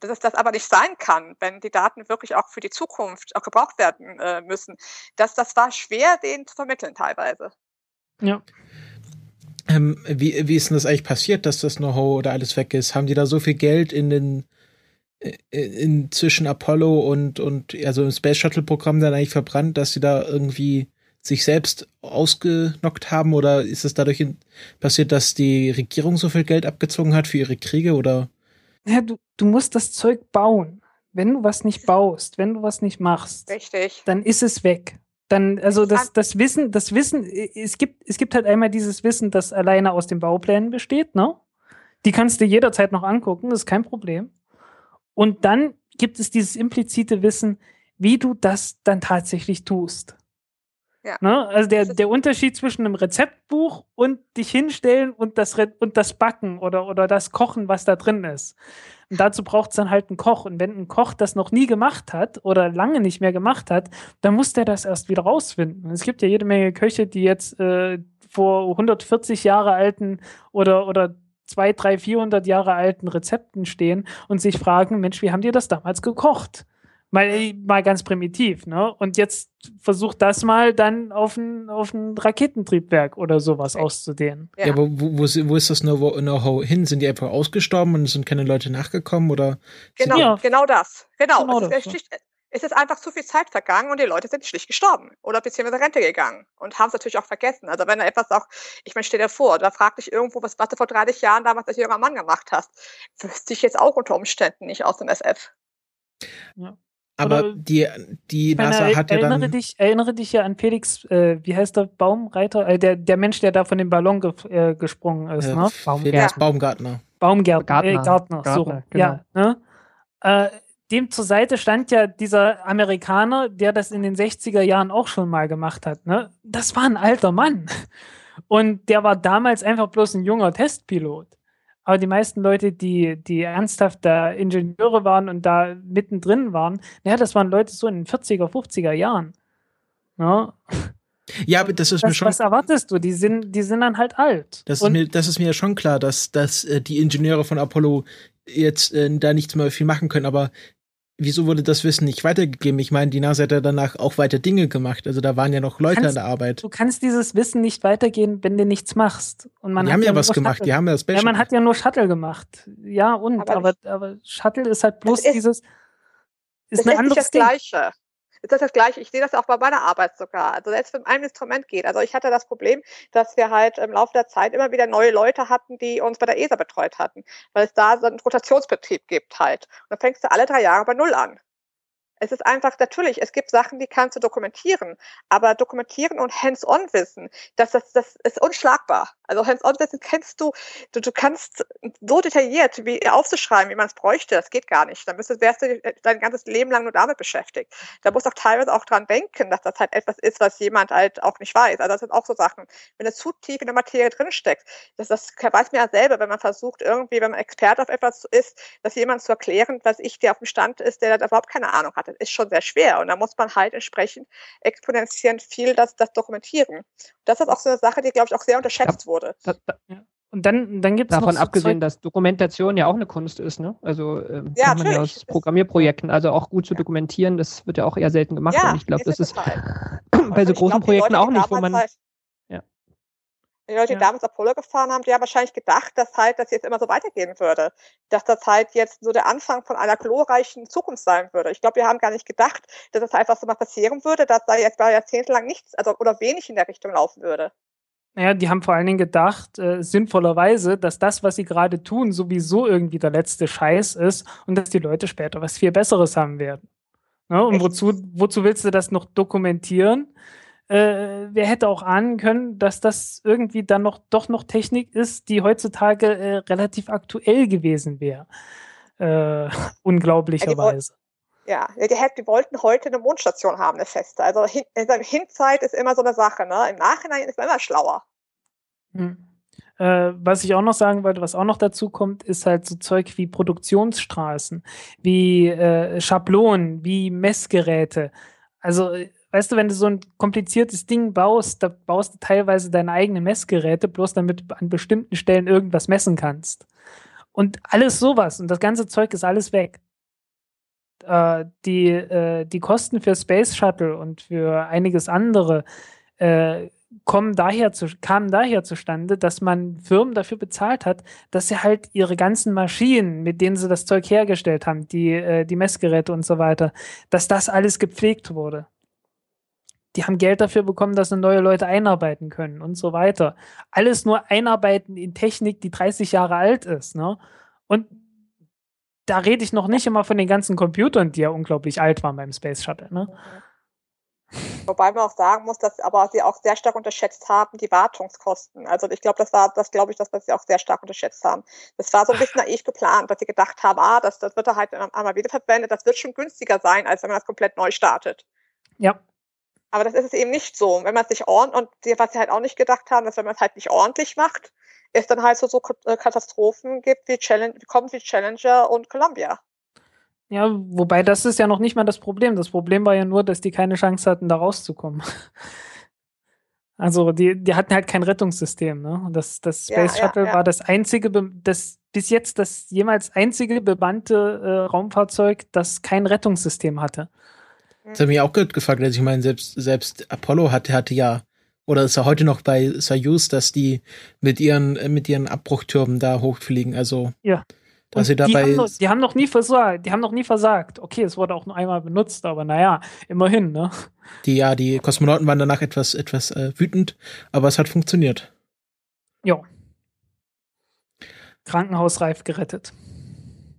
Dass es das aber nicht sein kann, wenn die Daten wirklich auch für die Zukunft auch gebraucht werden äh, müssen. Das, das war schwer, denen zu vermitteln teilweise. Ja. Ähm, wie, wie ist denn das eigentlich passiert, dass das Know-how oder alles weg ist? Haben die da so viel Geld in den äh, in, zwischen Apollo und, und also im Space Shuttle Programm dann eigentlich verbrannt, dass sie da irgendwie sich selbst ausgenockt haben oder ist es dadurch in, passiert, dass die Regierung so viel Geld abgezogen hat für ihre Kriege oder? Ja, du, du musst das Zeug bauen. Wenn du was nicht baust, wenn du was nicht machst, Richtig. dann ist es weg. Dann, also das, das Wissen, das Wissen, es gibt, es gibt halt einmal dieses Wissen, das alleine aus den Bauplänen besteht, ne? Die kannst du jederzeit noch angucken, das ist kein Problem. Und dann gibt es dieses implizite Wissen, wie du das dann tatsächlich tust. Ja. Ne? Also der, der Unterschied zwischen einem Rezeptbuch und dich hinstellen und das, und das Backen oder, oder das Kochen, was da drin ist. Und dazu braucht es dann halt einen Koch. Und wenn ein Koch das noch nie gemacht hat oder lange nicht mehr gemacht hat, dann muss der das erst wieder rausfinden. Es gibt ja jede Menge Köche, die jetzt äh, vor 140 Jahre alten oder, oder zwei, drei, 400 Jahre alten Rezepten stehen und sich fragen, Mensch, wie haben die das damals gekocht? Mal, mal ganz primitiv, ne? Und jetzt versucht das mal dann auf ein, auf ein Raketentriebwerk oder sowas auszudehnen. Ja, ja aber wo, wo, wo ist das Know-how hin? Sind die einfach ausgestorben und es sind keine Leute nachgekommen oder? Genau, ja. genau das. Genau. genau es, das, ist, ja. es ist einfach zu viel Zeit vergangen und die Leute sind schlicht gestorben oder beziehungsweise Rente gegangen und haben es natürlich auch vergessen. Also wenn da etwas auch, ich meine, stell dir vor, da fragt dich irgendwo, was, was du vor 30 Jahren damals als junger Mann gemacht hast, wüsste ich jetzt auch unter Umständen nicht aus dem SF. Ja. Aber Oder die, die NASA hat ja erinnere dann. Dich, erinnere dich ja an Felix, äh, wie heißt der Baumreiter? Äh, der, der Mensch, der da von dem Ballon ge äh, gesprungen ist, äh, ne? Baumgärtner. Baumgartner. Baumgärtner, Gartner, äh, Gartner, Gartner, so. Genau. Ja, ne? Äh, dem zur Seite stand ja dieser Amerikaner, der das in den 60er Jahren auch schon mal gemacht hat. Ne? Das war ein alter Mann. Und der war damals einfach bloß ein junger Testpilot. Aber die meisten Leute, die, die ernsthaft da Ingenieure waren und da mittendrin waren, ja, das waren Leute so in den 40er, 50er Jahren. Ja. Ja, aber das ist was, mir schon. Was erwartest du? Die sind, die sind dann halt alt. Das ist, mir, das ist mir schon klar, dass, dass äh, die Ingenieure von Apollo jetzt äh, da nichts mehr viel machen können, aber wieso wurde das Wissen nicht weitergegeben? Ich meine, die NASA hat ja danach auch weiter Dinge gemacht. Also da waren ja noch Leute kannst, an der Arbeit. Du kannst dieses Wissen nicht weitergehen, wenn du nichts machst. Und man die hat haben ja, nur was gemacht, Shuttle. die haben ja das Space Ja, man hat ja nur Shuttle gemacht. Ja, und, Aber aber, aber, Shuttle ist halt bloß ist- dieses, ist das ist nicht das. Gleiche. Das ist das Gleiche. Ich sehe das auch bei meiner Arbeit sogar. Also selbst wenn ein Instrument geht. Also ich hatte das Problem, dass wir halt im Laufe der Zeit immer wieder neue Leute hatten, die uns bei der ESA betreut hatten, weil es da so einen Rotationsbetrieb gibt halt. Und dann fängst du alle drei Jahre bei Null an. Es ist einfach, natürlich, es gibt Sachen, die kannst du dokumentieren, aber dokumentieren und Hands-on-Wissen, das, das, das ist unschlagbar. Also Hands-on-Wissen kennst du, du, du kannst so detailliert wie aufzuschreiben, wie man es bräuchte, das geht gar nicht. Dann müsstest, wärst du dein ganzes Leben lang nur damit beschäftigt. Da musst du auch teilweise auch dran denken, dass das halt etwas ist, was jemand halt auch nicht weiß. Also das sind auch so Sachen. Wenn du zu tief in der Materie drinsteckst, das, das weiß man ja selber, wenn man versucht, irgendwie, wenn man Experte auf etwas ist, das jemand zu erklären, was ich, der auf dem Stand ist, der da überhaupt keine Ahnung hat. Ist schon sehr schwer. Und da muss man halt entsprechend exponentiell viel das, das dokumentieren. Das ist auch so eine Sache, die, glaube ich, auch sehr unterschätzt wurde. Da, da, Und dann, dann gibt es noch davon so abgesehen, Zeug, dass Dokumentation ja auch eine Kunst ist, ne? Also ähm, Ja, man ja aus Programmierprojekten, also auch gut zu dokumentieren, das wird ja auch eher selten gemacht. Ja, und ich glaube, das es ist *clears throat* bei Und so großen glaub, Projekten Leute, auch nicht, wo man. Halt, Ja. Die Leute, die Ja. damals Apollo gefahren haben, die haben wahrscheinlich gedacht, dass halt das jetzt immer so weitergehen würde. Dass das halt jetzt so der Anfang von einer glorreichen Zukunft sein würde. Ich glaube, wir haben gar nicht gedacht, dass das einfach so mal passieren würde, dass da jetzt mal jahrzehntelang nichts, also oder wenig in der Richtung laufen würde. Naja, die haben vor allen Dingen gedacht, äh, sinnvollerweise, dass das, was sie gerade tun, sowieso irgendwie der letzte Scheiß ist und dass die Leute später was viel Besseres haben werden. Ne? Und wozu, wozu willst du das noch dokumentieren? Äh, wer hätte auch ahnen können, dass das irgendwie dann noch doch noch Technik ist, die heutzutage äh, relativ aktuell gewesen wäre. Äh, *laughs* unglaublicherweise. Ja, ja, die, hätten, die wollten heute eine Mondstation haben, eine feste. Also hin, also Hinzeit ist immer so eine Sache, ne? Im Nachhinein ist man immer schlauer. Hm. Äh, was ich auch noch sagen wollte, was auch noch dazu kommt, ist halt so Zeug wie Produktionsstraßen, wie äh, Schablonen, wie Messgeräte. Also, äh, weißt du, wenn du so ein kompliziertes Ding baust, da baust du teilweise deine eigenen Messgeräte, bloß damit du an bestimmten Stellen irgendwas messen kannst. Und alles sowas und das ganze Zeug ist alles weg. Äh, die, äh, die Kosten für Space Shuttle und für einiges andere äh, kommen daher zu, kamen daher zustande, dass man Firmen dafür bezahlt hat, dass sie halt ihre ganzen Maschinen, mit denen sie das Zeug hergestellt haben, die, äh, die Messgeräte und so weiter, dass das alles gepflegt wurde. Die haben Geld dafür bekommen, dass sie neue Leute einarbeiten können und so weiter. Alles nur einarbeiten in Technik, die 30 Jahre alt ist. Ne? Und da rede ich noch nicht immer von den ganzen Computern, die ja unglaublich alt waren beim Space Shuttle. Ne? Wobei man auch sagen muss, dass aber sie auch sehr stark unterschätzt haben, die Wartungskosten. Also ich glaube, das war das, glaube ich, das, was sie auch sehr stark unterschätzt haben. Das war so ein bisschen naiv geplant, dass sie gedacht haben, ah, das, das wird da halt einmal wiederverwendet, das wird schon günstiger sein, als wenn man das komplett neu startet. Ja. Aber das ist es eben nicht so. Wenn man es nicht ordentlich, und was sie halt auch nicht gedacht haben, dass wenn man es halt nicht ordentlich macht, es dann halt so, so äh, Katastrophen gibt wie Challenge, kommen wie Challenger und Columbia. Ja, wobei das ist ja noch nicht mal das Problem. Das Problem war ja nur, dass die keine Chance hatten, da rauszukommen. *laughs* Also die, die hatten halt kein Rettungssystem. Ne? Das, das Ja, Space ja, Shuttle ja. war das einzige, das bis jetzt das jemals einzige bemannte äh, Raumfahrzeug, das kein Rettungssystem hatte. Das ich mich auch gefragt, also ich meine, selbst, selbst Apollo hatte, hatte ja, oder ist ja heute noch bei Soyuz, dass die mit ihren, äh, mit ihren Abbruchtürmen da hochfliegen, also. Ja. Dass sie Und die, dabei. haben noch, die haben noch nie versagt. Die haben noch nie versagt. Okay, es wurde auch nur einmal benutzt, aber naja, immerhin, ne? Die, ja, die Kosmonauten waren danach etwas, etwas äh, wütend, aber es hat funktioniert. Ja. Krankenhausreif gerettet.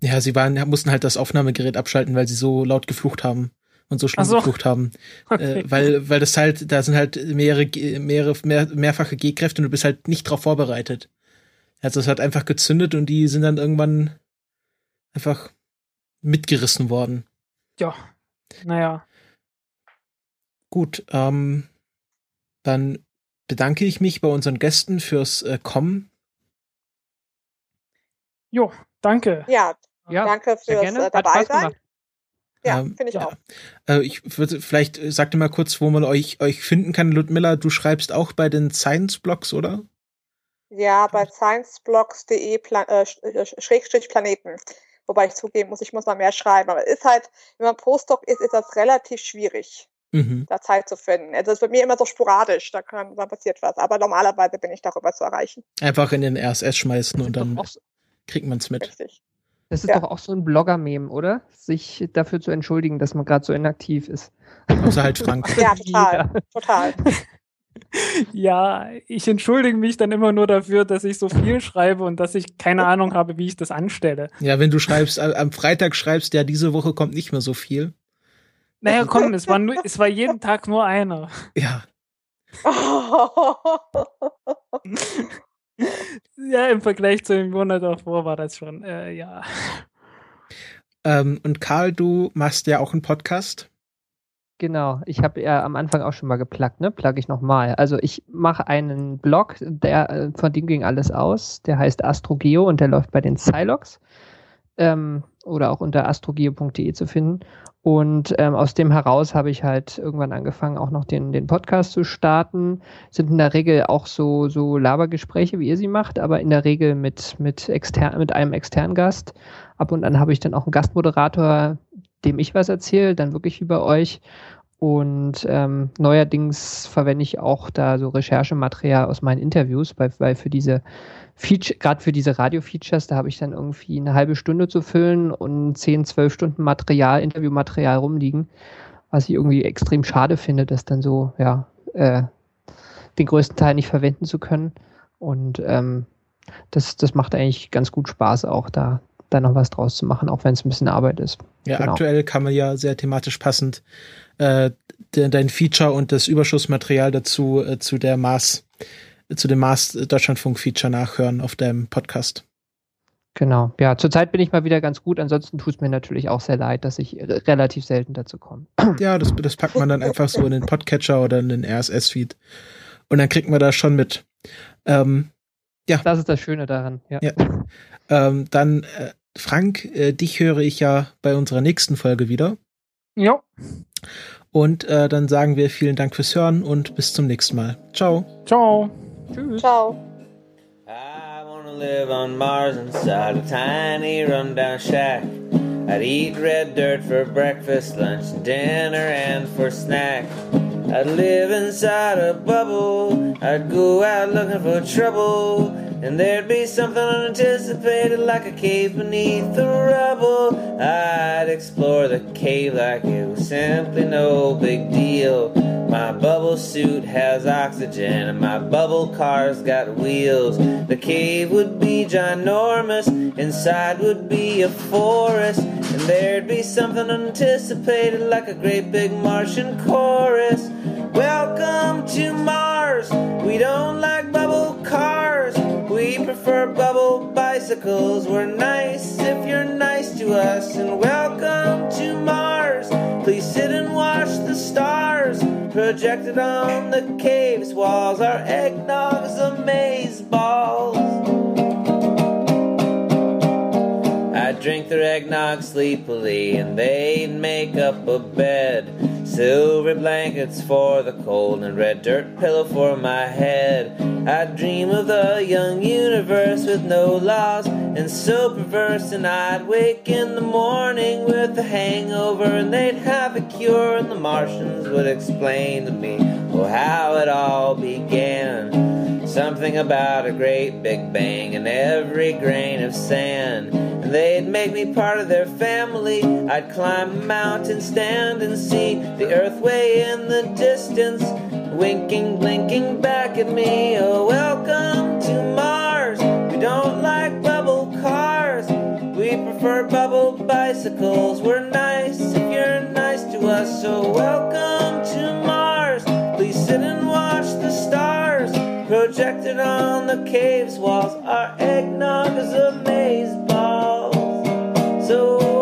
Ja, sie waren, mussten halt das Aufnahmegerät abschalten, weil sie so laut geflucht haben und so schlimm so. geflucht haben. *laughs* Okay. Äh, weil, weil das halt, da sind halt mehrere, mehrere, mehr, mehrfache G-Kräfte und du bist halt nicht drauf vorbereitet. Also es hat einfach gezündet und die sind dann irgendwann einfach mitgerissen worden. ja. Naja. Gut, ähm, dann bedanke ich mich bei unseren Gästen fürs äh, Kommen. Jo, danke. Ja, Ja, danke fürs äh, dabei sein. Ja, Ähm, finde ich ja. auch. Äh, ich würde vielleicht äh, sag dir mal kurz, wo man euch euch finden kann. Ludmilla, du schreibst auch bei den Science Blogs, oder? Ja, bei scienceblogs.de Pla äh, äh, Schrägstrich Planeten. Wobei ich zugeben muss, ich muss mal mehr schreiben. Aber es ist halt, wenn man Postdoc ist, ist das relativ schwierig, Mhm. da Zeit zu finden. Also es ist bei mir immer so sporadisch, da kann, da passiert was. Aber normalerweise bin ich darüber zu erreichen. Einfach in den RSS schmeißen und dann kriegt man's mit. Richtig. Das ist Ja. doch auch so ein Blogger-Meme, oder? Sich dafür zu entschuldigen, dass man gerade so inaktiv ist. Außer halt Frank. *laughs* Ja, total. Jeder. Total. *laughs* Ja, ich entschuldige mich dann immer nur dafür, dass ich so viel schreibe und dass ich keine Ahnung habe, wie ich das anstelle. Ja, wenn du schreibst, am Freitag schreibst, ja, diese Woche kommt nicht mehr so viel. Naja, komm, es war, nur, es war jeden Tag nur einer. Ja, *laughs* *laughs* Ja, im Vergleich zu dem Monat davor war das schon, äh, ja. ähm, und Karl, du machst ja auch einen Podcast. Genau, ich habe ja am Anfang auch schon mal geplagt, ne? Plug ich nochmal. Also ich mache einen Blog, der äh, von dem ging alles aus. Der heißt Astrogeo und der läuft bei den Silox. Ähm, oder auch unter astrogeo.de zu finden. Und ähm, aus dem heraus habe ich halt irgendwann angefangen, auch noch den, den Podcast zu starten. Sind in der Regel auch so, so Labergespräche, wie ihr sie macht, aber in der Regel mit, mit, extern, mit einem externen Gast. Ab und an habe ich dann auch einen Gastmoderator, dem ich was erzähle, dann wirklich bei euch. Und ähm, neuerdings verwende ich auch da so Recherchematerial aus meinen Interviews, weil, weil für diese Feature, gerade für diese Radio-Features, da habe ich dann irgendwie eine halbe Stunde zu füllen und 10, 12 Stunden Material, Interviewmaterial rumliegen, was ich irgendwie extrem schade finde, das dann so, ja, äh, den größten Teil nicht verwenden zu können. Und ähm, das, das macht eigentlich ganz gut Spaß, auch da, da noch was draus zu machen, auch wenn es ein bisschen Arbeit ist. Ja, Genau. aktuell kann man ja sehr thematisch passend äh, de, dein Feature und das Überschussmaterial dazu äh, zu der Mars, zu dem Mars Deutschlandfunk Feature nachhören auf deinem Podcast. Genau. Ja, zurzeit bin ich mal wieder ganz gut. Ansonsten tut es mir natürlich auch sehr leid, dass ich re- relativ selten dazu komme. *clears throat* Ja, das, das packt man dann einfach so in den Podcatcher oder in den RSS-Feed. Und dann kriegt man das schon mit. Ähm, Das ist das Schöne daran. Ja. Ja. ähm, dann, äh, Frank, äh, dich höre ich ja bei unserer nächsten Folge wieder. Ja, Und äh, dann sagen wir vielen Dank fürs Hören und bis zum nächsten Mal. Ciao. ciao. Tschüss. Ciao. I wanna live on Mars inside a tiny rundown shack. I'd eat red dirt for breakfast, lunch, dinner, and for snack. I'd live inside a bubble. I'd go out looking for trouble. And there'd be something unanticipated like a cave beneath the rubble. I'd explore the cave like it was simply no big deal. My bubble suit has oxygen and my bubble car's got wheels. The cave would be ginormous, inside would be a forest, and there'd be something unanticipated like a great big Martian chorus. Welcome to Mars. We don't like bubble cars. We prefer bubble bicycles. We're nice if you're nice to us. And welcome to Mars. Please sit and watch the stars projected on the cave's walls. Our eggnog's amaze balls. I'd drink their eggnog sleepily, and they'd make up a bed. Silver blankets for the cold, and red dirt pillow for my head. I'd dream of the young universe with no laws and so perverse, and I'd wake in the morning with a hangover, and they'd have a cure, and the Martians would explain to me oh, how it all began. Something about a great big bang and every grain of sand. And they'd make me part of their family. I'd climb a mountain, stand and see the earth way in the distance. Winking, blinking back at me. Oh, welcome to Mars. We don't like bubble cars. We prefer bubble bicycles. We're nice if you're nice to us. So welcome to Mars. Projected on the cave's walls, our eggnog is a maze ball. So